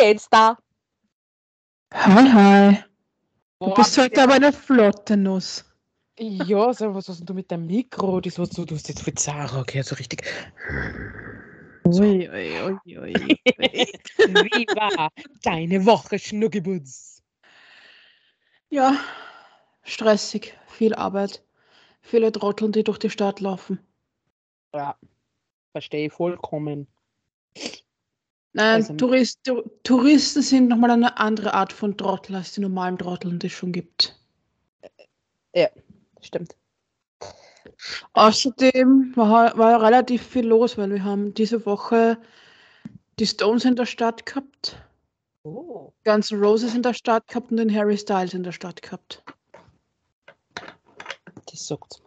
Geht's da? Hi, hi. Du Boah, bist heute aber eine flotte Nuss. Ja, so, was hast denn du mit deinem Mikro? Das hast du, du hast jetzt mit Sarah gehört, so richtig. Ui, ui, ui, ui. Wie war deine Woche, Schnuckibutz? Ja, stressig, viel Arbeit, viele Trotteln, die durch die Stadt laufen. Ja, verstehe ich vollkommen. Nein, Also- Tourist, Touristen sind nochmal eine andere Art von Trottel als die normalen Trotteln, die es schon gibt. Stimmt. Außerdem war, war ja relativ viel los, weil wir haben diese Woche die Stones in der Stadt gehabt, Oh. Guns N' Roses in der Stadt gehabt und den Harry Styles in der Stadt gehabt. Das jetzt.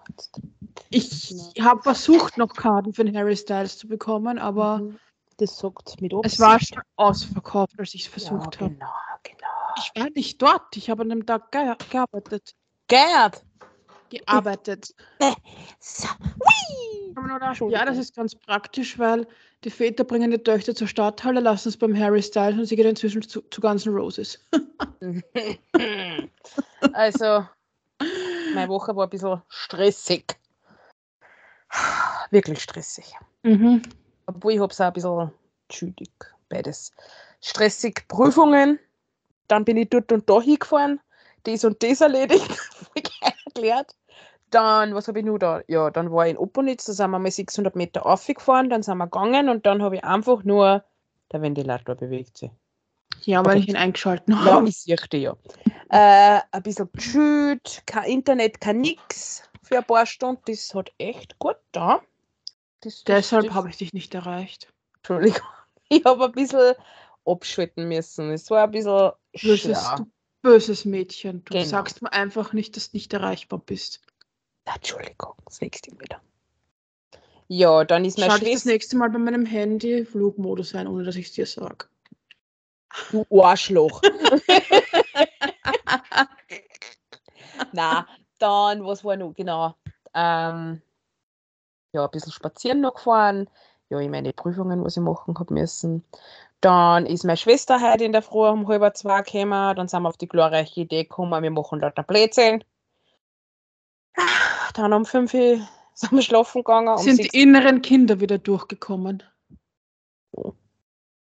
Ich habe versucht, noch Karten für den Harry Styles zu bekommen, aber Mhm. Das sagt mit es war schon ausverkauft, als ich es ja, versucht habe. genau, genau. Ich war nicht dort. Ich habe an dem Tag ge gearbeitet. Gerd! Gearbeitet. So. Whee! Ja, das ist ganz praktisch, weil die Väter bringen die Töchter zur Stadthalle, lassen es beim Harry Styles und sie geht inzwischen zu, zu Guns N' Roses. Also, meine Woche war ein bisschen stressig. Wirklich stressig. Mhm. Obwohl ich habe es auch ein bisschen schüdig, beides. Stressig Prüfungen, dann bin ich dort und da hingefahren, das und das erledigt, erklärt. Dann, was habe ich nur da? Ja, dann war ich in Opernitz, da sind wir mal 600 Meter aufgefahren, dann sind wir gegangen und dann habe ich einfach nur, der Ventilator bewegt sich. Ja, weil ich ihn eingeschalten Ja, habe. ich sehe ja. Äh, ein bisschen geschütt, kein Internet, kein nix für ein paar Stunden. Das hat echt gut da. Das, das, Deshalb habe ich dich nicht erreicht. Entschuldigung. Ich habe ein bisschen abschalten müssen. Es war ein bisschen Böses, du böses Mädchen. Du Genau. sagst mir einfach nicht, dass du nicht erreichbar bist. Entschuldigung, das nächste Mal wieder. Ja, dann ist meine Schalte ich das Schwester. nächste Mal bei meinem Handy Flugmodus ein, ohne dass ich es dir sage. Du Arschloch. Na, dann, was war noch? Genau. Ähm, ja, ein bisschen spazieren noch gefahren. Ja, ich meine Prüfungen, was ich machen habe müssen. Dann ist meine Schwester heute in der Früh um halb zwei gekommen. Dann sind wir auf die glorreiche Idee gekommen, wir machen lauter Blödsinn. Dann um fünf Uhr sind wir schlafen gegangen. Um Sind die inneren Kinder wieder durchgekommen?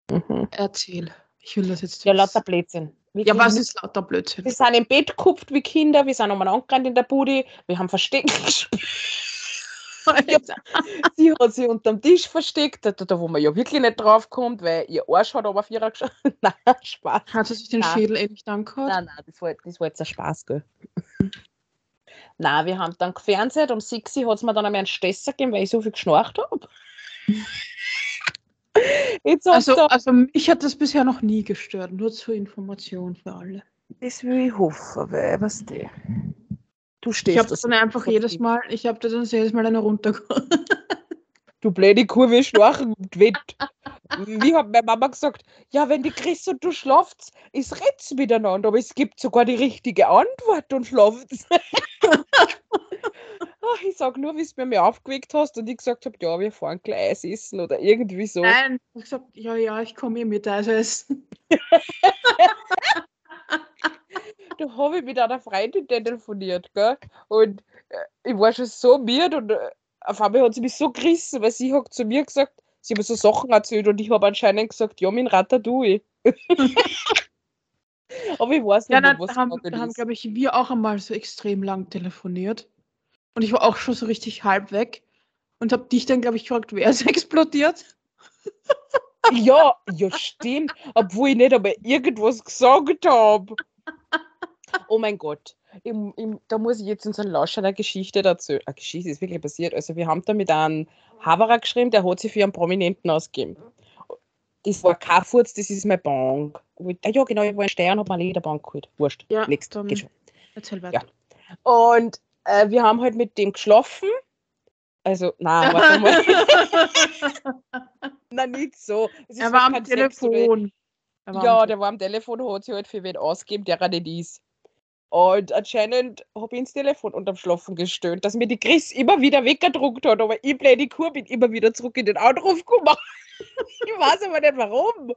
Mhm. Erzähl. Ich will das jetzt Ja, lauter Blödsinn. Wir Ja, was ist lauter Blödsinn? Wir sind im Bett gekupft wie Kinder, wir sind umeinander angerannt in der Bude, wir haben Verstecken gespielt. Sie hat sich unterm Tisch versteckt, da, da wo man ja wirklich nicht drauf kommt, weil ihr Arsch hat aber vierer geschaut. nein, Spaß. Hat sie sich den Nein. Schädel eh nicht angehört? Nein, nein, das war, das war jetzt ein Spaß, gell. nein, wir haben dann gefernseht, um 6 Uhr hat es mir dann einmal einen Stesser gegeben, weil ich so viel geschnarcht habe. Also, also mich hat das bisher noch nie gestört. Nur zur Information für alle. das will ich hoffen, weil, was du, du Ich stehst habe das dann einfach jedes. Mal, ich habe da dann jedes Mal eine runtergeholt. Du blöde wir schlafen und wett. Wie hat meine Mama gesagt, ja, wenn die Chris und du schlaft, ist red's miteinander, aber es gibt sogar die richtige Antwort und schlaft. Ach, ich sag nur, wie du mir aufgeweckt hast und ich gesagt habe, ja, wir fahren gleich Eis essen oder irgendwie so. Nein, ich habe gesagt, ja, ja, ich komme eh mit Eis essen. Da habe ich mit einer Freundin telefoniert, gell? Und äh, ich war schon so müde und äh, auf einmal hat sie mich so gerissen, weil sie hat zu mir gesagt, sie hat mir so Sachen erzählt und ich habe anscheinend gesagt, ja, mein Ratatouille. Aber ich weiß nicht, Ja, mehr, was da haben, da haben glaube ich, wir auch einmal so extrem lang telefoniert. Und ich war auch schon so richtig halb weg. Und habe dich dann, glaube ich, gefragt, wer ist explodiert? Ja, ja, stimmt. Obwohl ich nicht einmal irgendwas gesagt habe. Oh mein Gott. Ich, ich, da muss ich jetzt unseren Lauscher eine Geschichte dazu. Eine Geschichte ist wirklich passiert. Also, wir haben da mit einem Haberer geschrieben, der hat sich für einen Prominenten ausgegeben. Das war kein Furz, das ist meine Bank. Ah Ja, genau, ich war in Steyr und habe mir eine Bank geholt. Wurscht. Ja, Nächst, geht schon. Erzähl weiter. Und äh, wir haben halt mit dem geschlafen. Also, nein, warte mal. nein, nicht so. Es ist er war am kein Sex Er war Ja, der war am Telefon, hat sich halt für wen ausgegeben, der er nicht ist. Und anscheinend habe ich ins Telefon unterm Schlafen gestöhnt, dass mir die Chris immer wieder weggedruckt hat, aber ich blöde Kur bin immer wieder zurück in den Anruf gekommen. ich weiß aber nicht warum.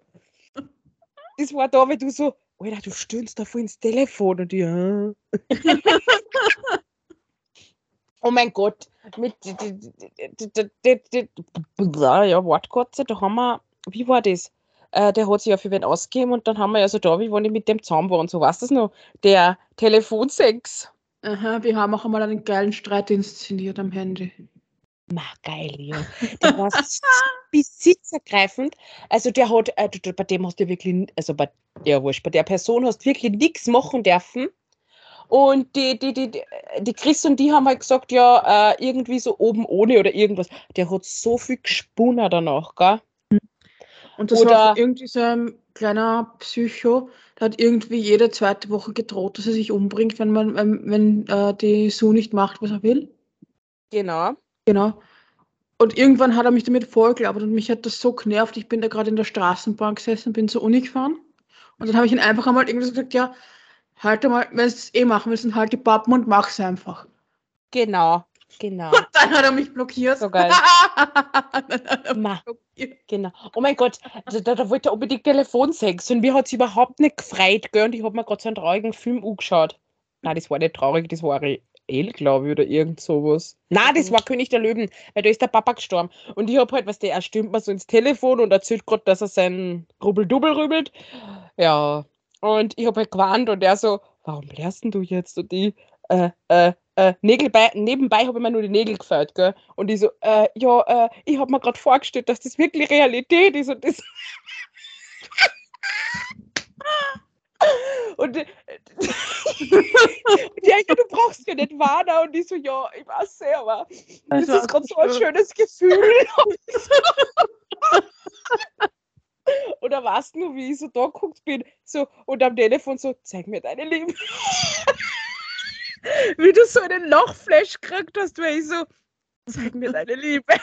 das war da, weil du so, Alter, du stöhnst da voll ins Telefon und die, ja. oh mein Gott, mit, ja, warte kurz, da haben wir, wie war das? Äh, der hat sich ja für wen ausgegeben und dann haben wir ja so da, wie wenn ich mit dem zusammen war und so, weißt du das noch? Der Telefonsex. Aha, wir haben auch einmal einen geilen Streit inszeniert am Handy. Ma, geil, ja. Der war so besitzergreifend. Also der hat, äh, bei dem hast du wirklich, also bei, ja wurscht, bei der Person hast du wirklich nichts machen dürfen. Und die, die, die, die, die Chris und die haben halt gesagt, ja, äh, irgendwie so oben ohne oder irgendwas. Der hat so viel gespunnen danach, gell? Und das Oder- war irgendwie so ein kleiner Psycho, der hat irgendwie jede zweite Woche gedroht, dass er sich umbringt, wenn man, wenn, wenn äh, die Sue nicht macht, was er will. Genau. Genau. Und irgendwann hat er mich damit vorgelabert und mich hat das so genervt. Ich bin da gerade in der Straßenbahn gesessen, bin zur Uni gefahren. Und dann habe ich ihn einfach einmal irgendwie gesagt, ja, halt mal, wenn du es eh machen willst, dann halt die Pappen und mach's einfach. Genau. Genau. Dann hat er mich blockiert. So geil. Ma, blockiert. genau. Oh mein Gott, da, da, da wollte er unbedingt Telefonsex und mir hat es überhaupt nicht gefreut, gell? Und ich habe mir gerade so einen traurigen Film angeschaut. Nein, das war nicht traurig, das war reell, glaube ich, oder irgend sowas. Nein, das war König der Löwen, weil da ist der Papa gestorben. Und ich habe halt, was der, er stimmt mir so ins Telefon und erzählt gerade, dass er seinen Rubbel-Dubbel rübelt. Ja. Und ich habe halt gewarnt und er so, warum lernst du jetzt? Und die, äh, äh, äh, Nägel bei, nebenbei habe ich mir nur die Nägel gefällt, gell? Und ich so, äh, ja, äh, ich habe mir gerade vorgestellt, dass das wirklich Realität ist und das. und äh, und ja, ja, du brauchst ja nicht warnen. Und ich so, ja, ich weiß ja, aber das war ist gerade so ein schön. schönes Gefühl. Oder weißt du, wie ich so da geguckt bin, so und am Telefon so, zeig mir deine Liebe. wie du so einen Lochflash gekriegt hast, weil ich so, zeig mir deine Liebe.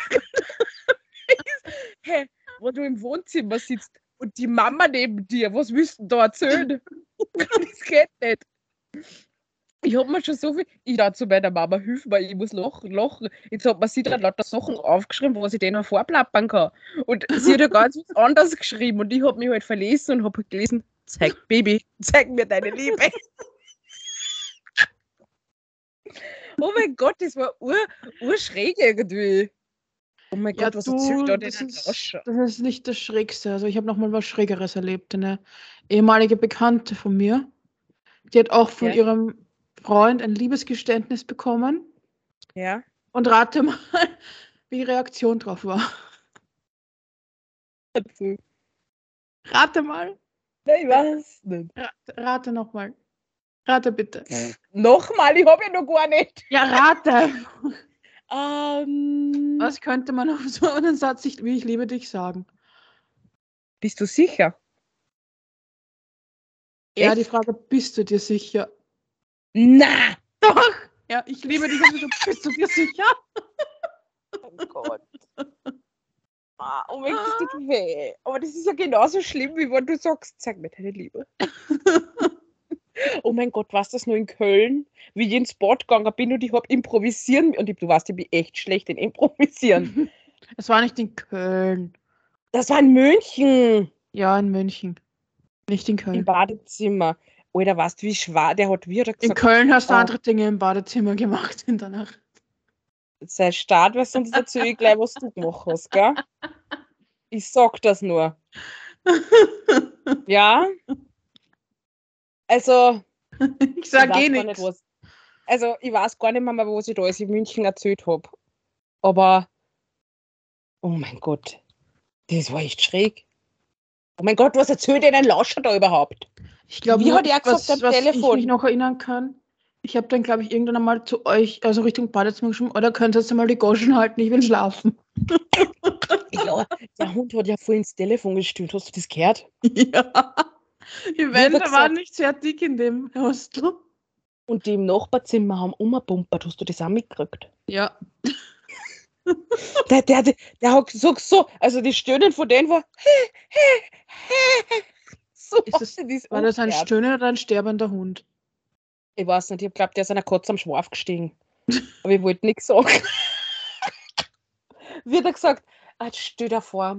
Hä, wo du im Wohnzimmer sitzt und die Mama neben dir, was willst du da erzählen? das geht nicht. Ich hab mir schon so viel. Ich da zu meiner Mama, hilf mir, ich muss lachen, lachen. Jetzt hat man sie dann lauter Sachen aufgeschrieben, was ich denen vorplappern kann. Und sie hat ja ganz was anderes geschrieben und ich hab mich halt verlesen und hab halt gelesen, zeig Baby, zeig mir deine Liebe. Oh mein Gott, das war ur, urschräg irgendwie. Oh mein Ja, Gott, was du, erzählt da das ist, das ist nicht das Schrägste. Also ich habe noch mal was Schrägeres erlebt. Eine ehemalige Bekannte von mir, die hat auch von Ja. ihrem Freund ein Liebesgeständnis bekommen. Ja. Und rate mal, wie die Reaktion drauf war. Rate mal. Nein, ich weiß nicht. Rate, rate nochmal. Rate bitte. Nochmal, ich hab ja noch gar nicht. Ja, rate. Ähm, Was könnte man auf so einen Satz nicht wie ich liebe dich sagen? Bist du sicher? Ja, Echt? die Frage, bist du dir sicher? Na! Doch. Ja, ich liebe dich, also bist du dir sicher? Oh Gott. Ah, oh mein Gott, das tut weh. Aber das ist ja genauso schlimm, wie wenn du sagst, zeig mir deine Liebe. oh mein Gott, warst das nur in Köln? Wie ich ins Bad gegangen bin und ich hab improvisieren und ich, du weißt, ich bin echt schlecht in improvisieren. Es war nicht in Köln. Das war in München Ja, in München. Nicht in im Köln. Badezimmer. Alter, weißt du, wie schwer der hat wieder In gesagt, Köln hast du Oh. andere Dinge im Badezimmer gemacht in der Nacht. sei Start, weil sonst erzähl ich gleich, was du gemacht hast, gell? Ich sag das nur. Ja? Also, Ich ich sag weiß eh nichts. nicht. Also, ich weiß gar nicht mehr, was ich da alles in München erzählt habe. Aber, oh mein Gott, das war echt schräg. Oh mein Gott, was erzählt denn ein Lauscher da überhaupt? Ich glaube, Wie hat er gesagt am was ich Telefon? mich noch erinnern kann, ich habe dann, glaube ich, irgendwann einmal zu euch, also Richtung Badezimmer geschrieben, oder könntest du mal die Goschen halten, ich will schlafen. Ja, der Hund hat ja vorhin ins Telefon gestimmt. Hast du das gehört? Ja. Die Wände gesagt- waren nicht sehr dick in dem Hostel. Und die im Nachbarzimmer haben umgepumpert. Hast du das auch mitgekriegt? Ja. Der, der, der, der hat so, so, also die Stöhnen von denen war. so Ist das- War das ein stöhner oder ein sterbender Hund? Ich weiß nicht, ich glaube, der ist einer Katze am Schwarf gestiegen. Aber ich wollte nichts sagen. Wird er gesagt, ah, stell dir vor,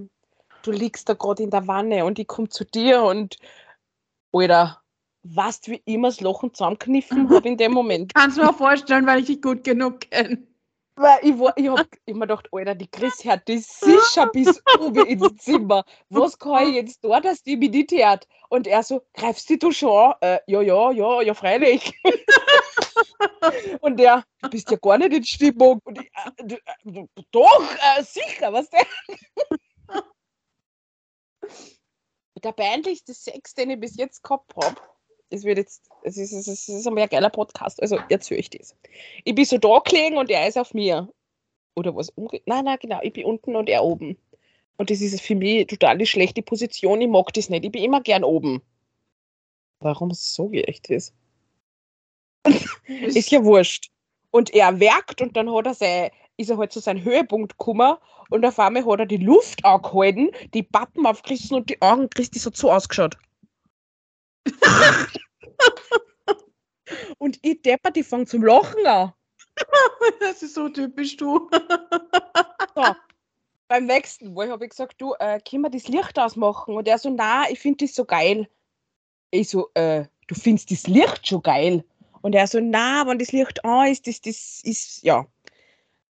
du liegst da gerade in der Wanne und ich komme zu dir und Alter, weißt wie immer das Lachen zusammenkniffen habe in dem Moment. Kannst du mir vorstellen, weil ich dich gut genug kenne. Weil ich, war, ich hab immer gedacht, Alter, die Chris hört das sicher bis oben ins Zimmer. Was kann ich jetzt da, dass die mich nicht hört? Und er so, greifst du schon an? Äh, ja, ja, ja, ja, freilich. und der, du bist ja gar nicht in Stimmung. Und ich, äh, du, äh, doch, äh, sicher, was der? Der peinlichste Sex, den ich bis jetzt gehabt habe. Es wird jetzt, es ist, es ist, es ist ein mehr geiler Podcast, also erzähle ich das. Ich bin so da gelegen und er ist auf mir. Oder was? Nein, nein, genau, ich bin unten und er oben. Und das ist für mich total die schlechte Position. Ich mag das nicht. Ich bin immer gern oben. Warum so ich das? ist ja wurscht. Und er werkt und dann hat er sein, ist er halt zu seinem Höhepunkt gekommen und auf einmal hat er die Luft angehalten, die Pappen aufgerissen und die Augen Christi so zu ausgeschaut. und ich depper, die fangen zum Lachen an. Das ist so typisch du. So, beim nächsten, wo ich habe gesagt, du, äh, können wir das Licht ausmachen? Und er so, na, ich finde das so geil. Ich so, äh, du findest das Licht schon geil? Und er so, na, wenn das Licht an ist, das, das ist, ja.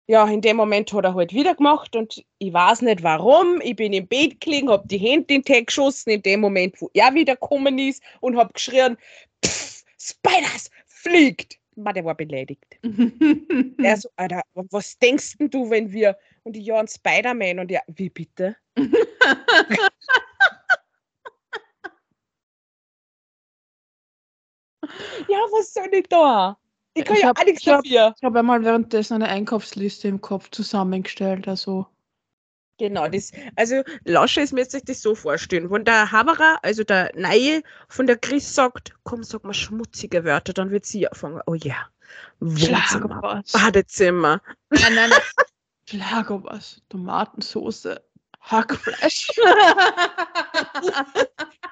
Ja, in dem Moment hat er halt wieder gemacht und ich weiß nicht warum. Ich bin im Bett gelegen, habe die Hände in den Tag geschossen, in dem Moment, wo er wieder gekommen ist und habe geschrien, Pff, Spiders, fliegt! Man, der war beleidigt. er so, Alter, was denkst denn du, wenn wir. Und ich, ja, ein Spider-Man. Und ja, wie bitte? ja, was soll ich da? Ich kann Ich ja hab- auch nichts ich hab- dafür. Ich habe einmal währenddessen eine Einkaufsliste im Kopf zusammengestellt. Also Genau, das, also Lasche ist mir jetzt sich das so vorstellen. Wenn der Haberer, also der Neue von der Chris sagt, komm, sag mal schmutzige Wörter, dann wird sie anfangen, oh ja, Wohnzimmer, Schlagobers. Badezimmer. Nein, nein, nein. Schlagobers, Tomatensoße, Hackfleisch.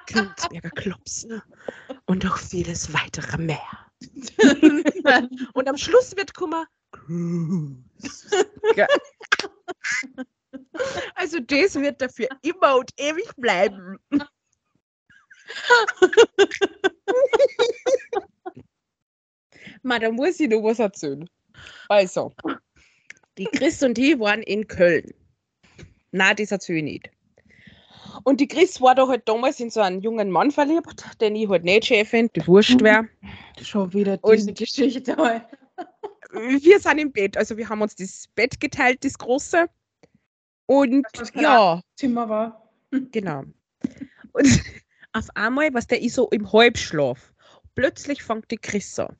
Königsberger Klopse und noch vieles weitere mehr. Und am Schluss wird Kummer. Also das wird dafür immer und ewig bleiben. Ma, da muss ich noch was erzählen. Also, die Chris und ich waren in Köln. Na, das erzähle ich nicht. Und die Chris war da halt damals in so einen jungen Mann verliebt, den ich halt nicht schön finde, die wurscht wäre. Schon wieder Und- diese Geschichte. wir sind im Bett, also wir haben uns das Bett geteilt, das große. Und Das ja, Zimmer war. genau. Und auf einmal, was der ist so im Halbschlaf. Plötzlich fängt die Chris an.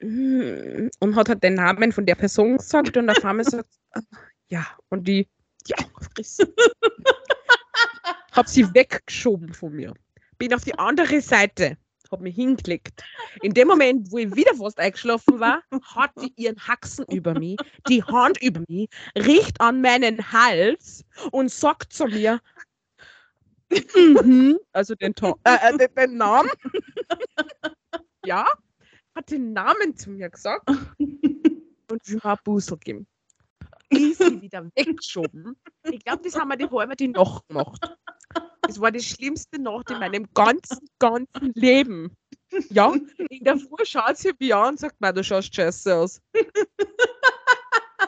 Und hat halt den Namen von der Person gesagt und auf einmal sagt ja, und die, Augen aufgerissen. Hab sie weggeschoben von mir. Bin auf die andere Seite, hab mich hingelegt. In dem Moment, wo ich wieder fast eingeschlafen war, hat die ihren Haxen über mich, die Hand über mich, riecht an meinen Hals und sagt zu mir, mhm, also den, To- äh, äh, den, den Namen. ja, hat den Namen zu mir gesagt und will mir ein Busel Ich sie wieder weggeschoben. Ich glaube, das haben wir die halbe die Nacht gemacht. Das war die schlimmste Nacht in meinem ganzen, ganzen Leben. Ja, in der Früh schaut sie mich an und sagt, "Mann, du schaust scheiße aus.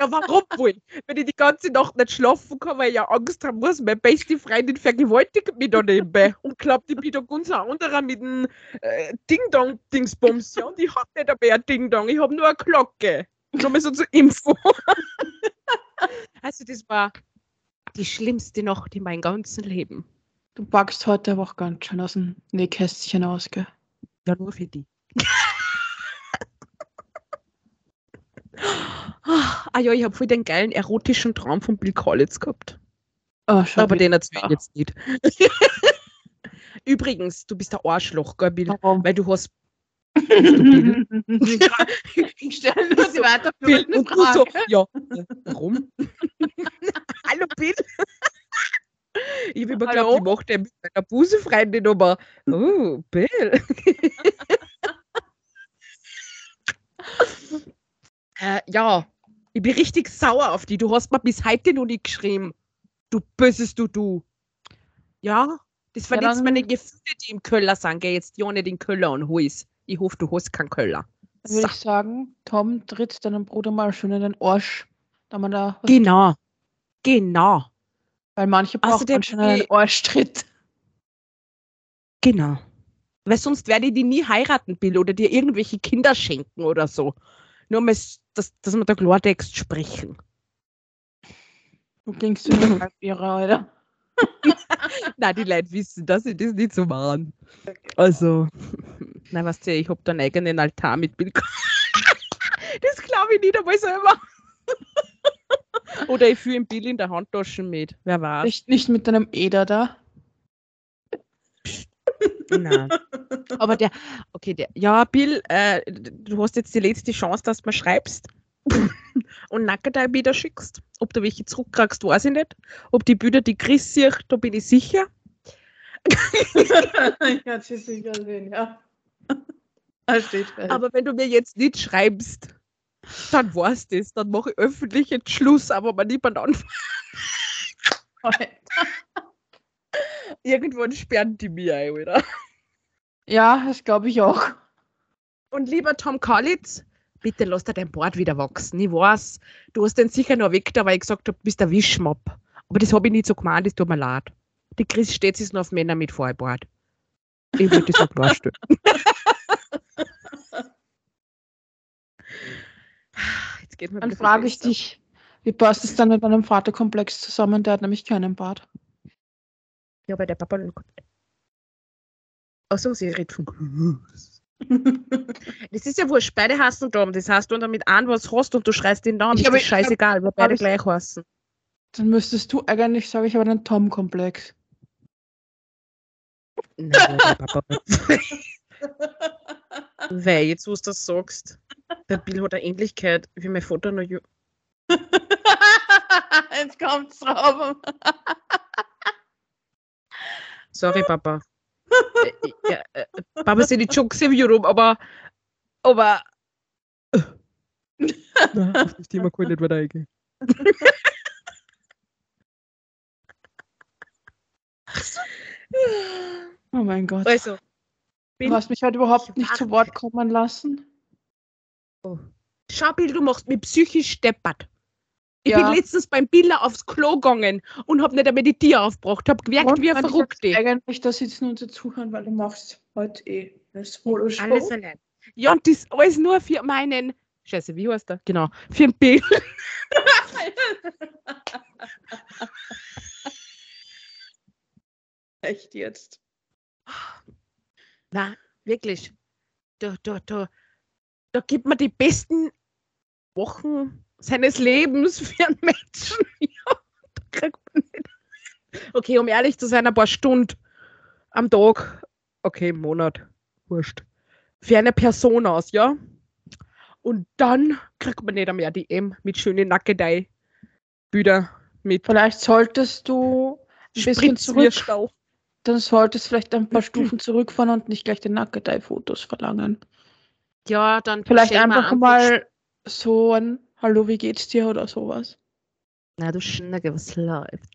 ja, warum wohl? Wenn ich die ganze Nacht nicht schlafen kann, weil ich ja Angst haben muss, meine beste Freundin vergewaltigt mich da nebenbei und glaubt, ich bin da ganz ein anderer mit dem äh, Ding-Dong-Dingsbums. Ja, und ich hab nicht einmal ein Ding-Dong, ich habe nur eine Glocke. Nur mal so zur Info. Also, das war die schlimmste Nacht in meinem ganzen Leben. Du packst heute aber auch ganz schön aus dem Nähkästchen aus, gell? Ja, nur für die. ah ja, ich habe voll den geilen erotischen Traum von Bill Collins gehabt. Oh, Aber den erzähle ich jetzt nicht. Übrigens, du bist der Arschloch, gell, Bill? Warum? Weil du hast? ich stelle nur die weiterführende und du so, Frage. ja, warum? Hallo Bill. Ich habe immer geglaubt, ich mache den mit meiner Busefreundin, aber oh, Bill. äh, ja, ich bin richtig sauer auf die. Du hast mir bis heute noch nicht geschrieben. Du böses Du, du. Ja, Das Ja, verletzt dann- meine Gefühle, die im Köller sind. Geh jetzt ja nicht in Köller und hol's. Ich hoffe, du hast keinen Köller. Dann würde So. ich sagen, Tom tritt deinem Bruder mal schön in den Arsch. Da man da, Genau. Genau. weil manche brauchen Außerdem, schon einen Arschtritt. Genau. Weil sonst werde ich die nie heiraten, Bill, oder dir irgendwelche Kinder schenken oder so. Nur mal, dass, dass wir da Klartext sprechen. Du klingst wie ein Halbierer, Alter. Nein, die Leute wissen, dass ich das nicht so machen. Also, nein, weißt du, ich habe da einen eigenen Altar mit Bill. das glaube ich nicht einmal selber. Oder ich fühle einen Bill in der Handtasche mit. Wer weiß. Nicht, nicht mit deinem Eder da. Nein. Aber der, okay, der, ja, Bill, äh, du hast jetzt die letzte Chance, dass du mir schreibst und Nackerteil wieder schickst. Ob du welche zurückkriegst, weiß ich nicht. Ob die Bilder, die Chris sieht, da bin ich sicher. ich kann sie sicher sehen, ja. Fest. Aber wenn du mir jetzt nicht schreibst, dann war's das. Dann mache ich öffentlich jetzt Schluss, aber man niemand an. Irgendwann sperren die mir ein, oder? ja, das glaube ich auch. Und lieber Tom Kalitz, bitte lass dir dein Bart wieder wachsen. Ich weiß, du hast den sicher noch weg, da, weil ich gesagt habe, du bist der Wischmopp. Aber das habe ich nicht so gemeint, das tut mir leid. Die Chris steht sich nur auf Männer mit Vollbart. Ich würde das so klarstellen. Jetzt geht mir Dann frage ich dich, wie passt es dann mit meinem Vaterkomplex zusammen? Der hat nämlich keinen Bart. Ja, bei der Papa. Achso, sie redet von Chris. Das ist ja wurscht, beide hassen Dom. Das heißt, wenn du mit einem was hast und du schreist den Namen, Ich ist das scheißegal, weil beide ich- gleich heißen. Dann müsstest du eigentlich sagen, ich habe einen Tom-Komplex. Nein, der Papa. Weil, jetzt wo du das sagst, der Bill hat eine Ähnlichkeit wie mein Vater noch jung. Jetzt kommt's drauf. Sorry, Papa. Äh, ja, äh, Papa sind die Jokes im rum, aber. Aber. Nein, auf das Thema kann ich nicht weiter eingehen. Oh mein Gott. Also, Du hast mich heute überhaupt Ich nicht zu. Wort kommen lassen. schau, Bill, du machst mich psychisch steppert. Ich Ja. bin letztens beim Biller aufs Klo gegangen und hab nicht einmal die Tier aufgebracht. Hab gemerkt, Und wie ein wenn ich Eigentlich, da sitzen und zuhören, weil du machst heute eh eine Solo-Show. Alles allein. Ja, und das alles nur für meinen. Scheiße, wie heißt der? Genau. Für den Bill. Echt jetzt. Na, wirklich. Da, da, da, da gibt man die besten Wochen seines Lebens für einen Menschen. Ja. Okay, um ehrlich zu sein, ein paar Stunden am Tag. Okay, im Monat. Wurscht. Für eine Person aus, ja? Und dann kriegt man nicht mehr die M mit schönen Nackedei. Bilder mit Vielleicht solltest du ein bisschen zurück. Dann solltest du vielleicht ein paar Stufen zurückfahren und nicht gleich den Nackedei-Fotos verlangen. Ja, dann Vielleicht einfach mal so ein Hallo, wie geht's dir oder sowas. Na, du Schnecke, was läuft?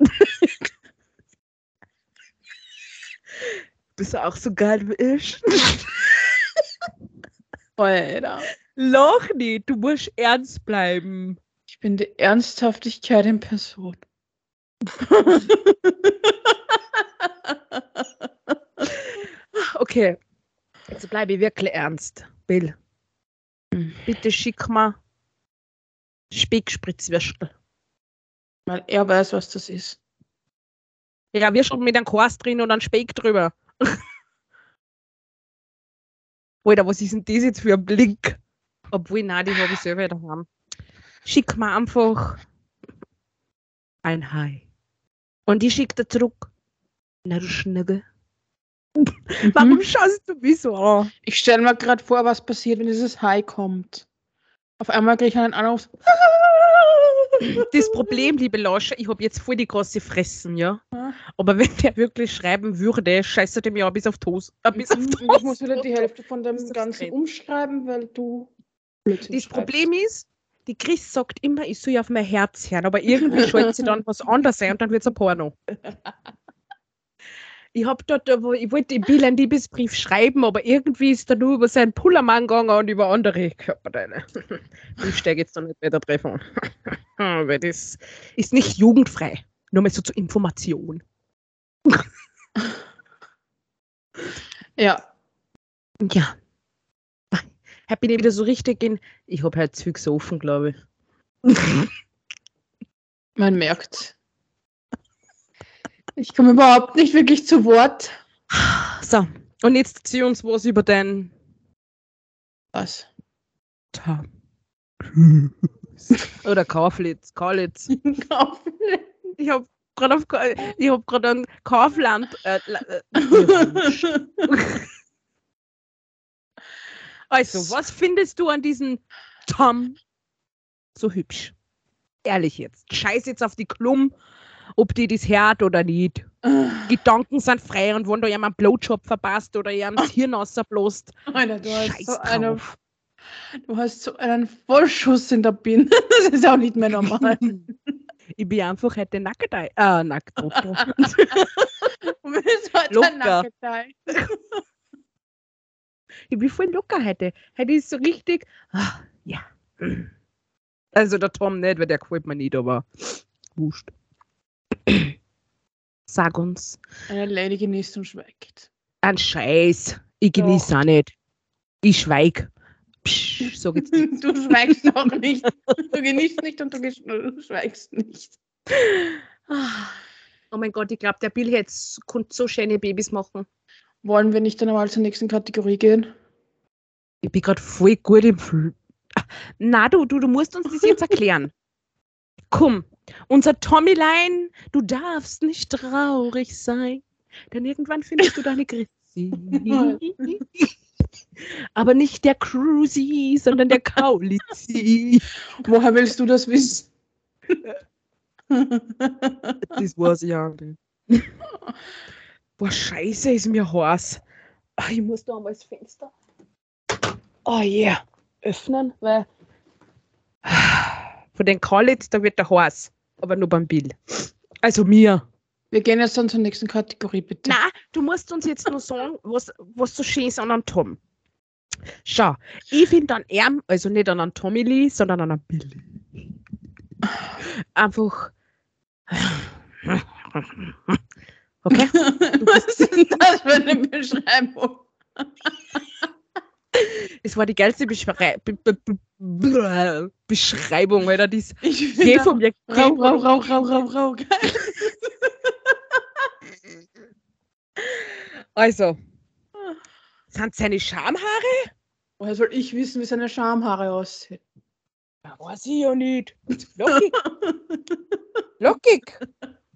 Bist du auch so geil wie ich? Alter. Loch nicht, du musst ernst bleiben. Ich bin die Ernsthaftigkeit in Person. Okay, jetzt bleibe ich wirklich ernst. Bill, Mhm. bitte schick mal Speckspritzwürstel. Weil er weiß, was das ist. Ja, wir schon mit einem Kors drin und einem Speck drüber. Alter, was ist denn das jetzt für ein Blick? Obwohl, nein, die habe ich selber daheim. Schick mir einfach ein Hai. Und ich schicke dir zurück. Na, du Schnigge. Warum schaust du mich so an? Ich stelle mir gerade vor, was passiert, wenn dieses Hai kommt. Auf einmal kriege ich einen Anruf. Das Problem, liebe Lauscher, ich habe jetzt voll die große Fressen, ja. Ja. Aber wenn der wirklich schreiben würde, scheiße dem ja bis auf Tos. Äh, bis auf Mhm, Tos. Ich muss wieder die Hälfte von dem Ganzen umschreiben, weil du Das. Problem ist, die Chris sagt immer, ich soll auf mein Herz hören, aber irgendwie schaltet sie dann was anderes ein und dann wird es ein Porno. ich hab dort, wo- ich wollte Bill einen Liebesbrief schreiben, aber irgendwie ist er nur über seinen Pullermann gegangen und über andere Körperteile. Ich steige jetzt da nicht weiter drauf an. Weil das ist nicht jugendfrei. Nur mal so zur Information. Ja. Ja. Heute bin ich wieder so richtig in. Ich habe halt zu viel gesoffen, glaube ich. Man merkt. Ich komme überhaupt nicht wirklich zu Wort. So, und jetzt erzähl uns was über deinen Was? Tag. Oder Kauflitz, Kaulitz. Ich habe gerade auf ich hab gerade an Kaufland. Äh, äh, also, was findest du an diesem Tom so hübsch? Ehrlich jetzt. Scheiß jetzt auf die Klum, ob die das hört oder nicht. Gedanken sind frei und wenn du jemand einen Blowjob verpasst oder jemand das Hirn rausbläst, Alter, du hast, so eine, drauf. du hast so einen Vollschuss in der Bin. Das ist auch nicht mehr normal. Ich bin einfach heute nackt. Äh, nackt. Du bist heute Locker. Ich bin voll locker heute. Heute ist so richtig. Ah, ja. Also der Tom nicht, weil der gefällt mir nicht, aber wurscht. Sag uns. Eine Lady genießt und schweigt. Ein Scheiß. Ich genieße auch nicht. Ich schweig. Psch, sag jetzt nicht. Du schweigst auch nicht. Du genießt nicht und du schweigst nicht. Ah. Oh mein Gott, ich glaube, der Bill jetzt konnte so schöne Babys machen. Wollen wir nicht dann einmal zur nächsten Kategorie gehen? Ich bin gerade voll gut im Fl Ah, Na, du, du, du musst uns das jetzt erklären. Komm, unser Tommylein, du darfst nicht traurig sein, denn irgendwann findest du deine Grissi. Aber nicht der Cruisy, sondern der Kaulitzi. Woher willst du das wissen? Das weiß ich auch nicht. Boah, scheiße, ist mir heiß. Ah, Ich muss da einmal das Fenster. Oh yeah. Öffnen, weil von den Kaulitz, da wird der heiß. Aber nur beim Bill. Also mir. Wir gehen jetzt dann zur nächsten Kategorie, bitte. Na, du musst uns jetzt nur sagen, was, was so schön ist an einem Tom. Schau, ich finde an ihm, also nicht an einem Tommy Lee, sondern an einem Billy. Einfach. Okay? Was ist denn das für eine Beschreibung? Es war die geilste Beschrei Be Be Be Beschreibung, Alter. Dies Ich Geh von mir. Rau, rau, rau, rau, rau, rau. Also. Sind seine Schamhaare? Woher soll ich wissen, wie seine Schamhaare aussehen? Ja, weiß ich ja nicht. Lockig. Lockig.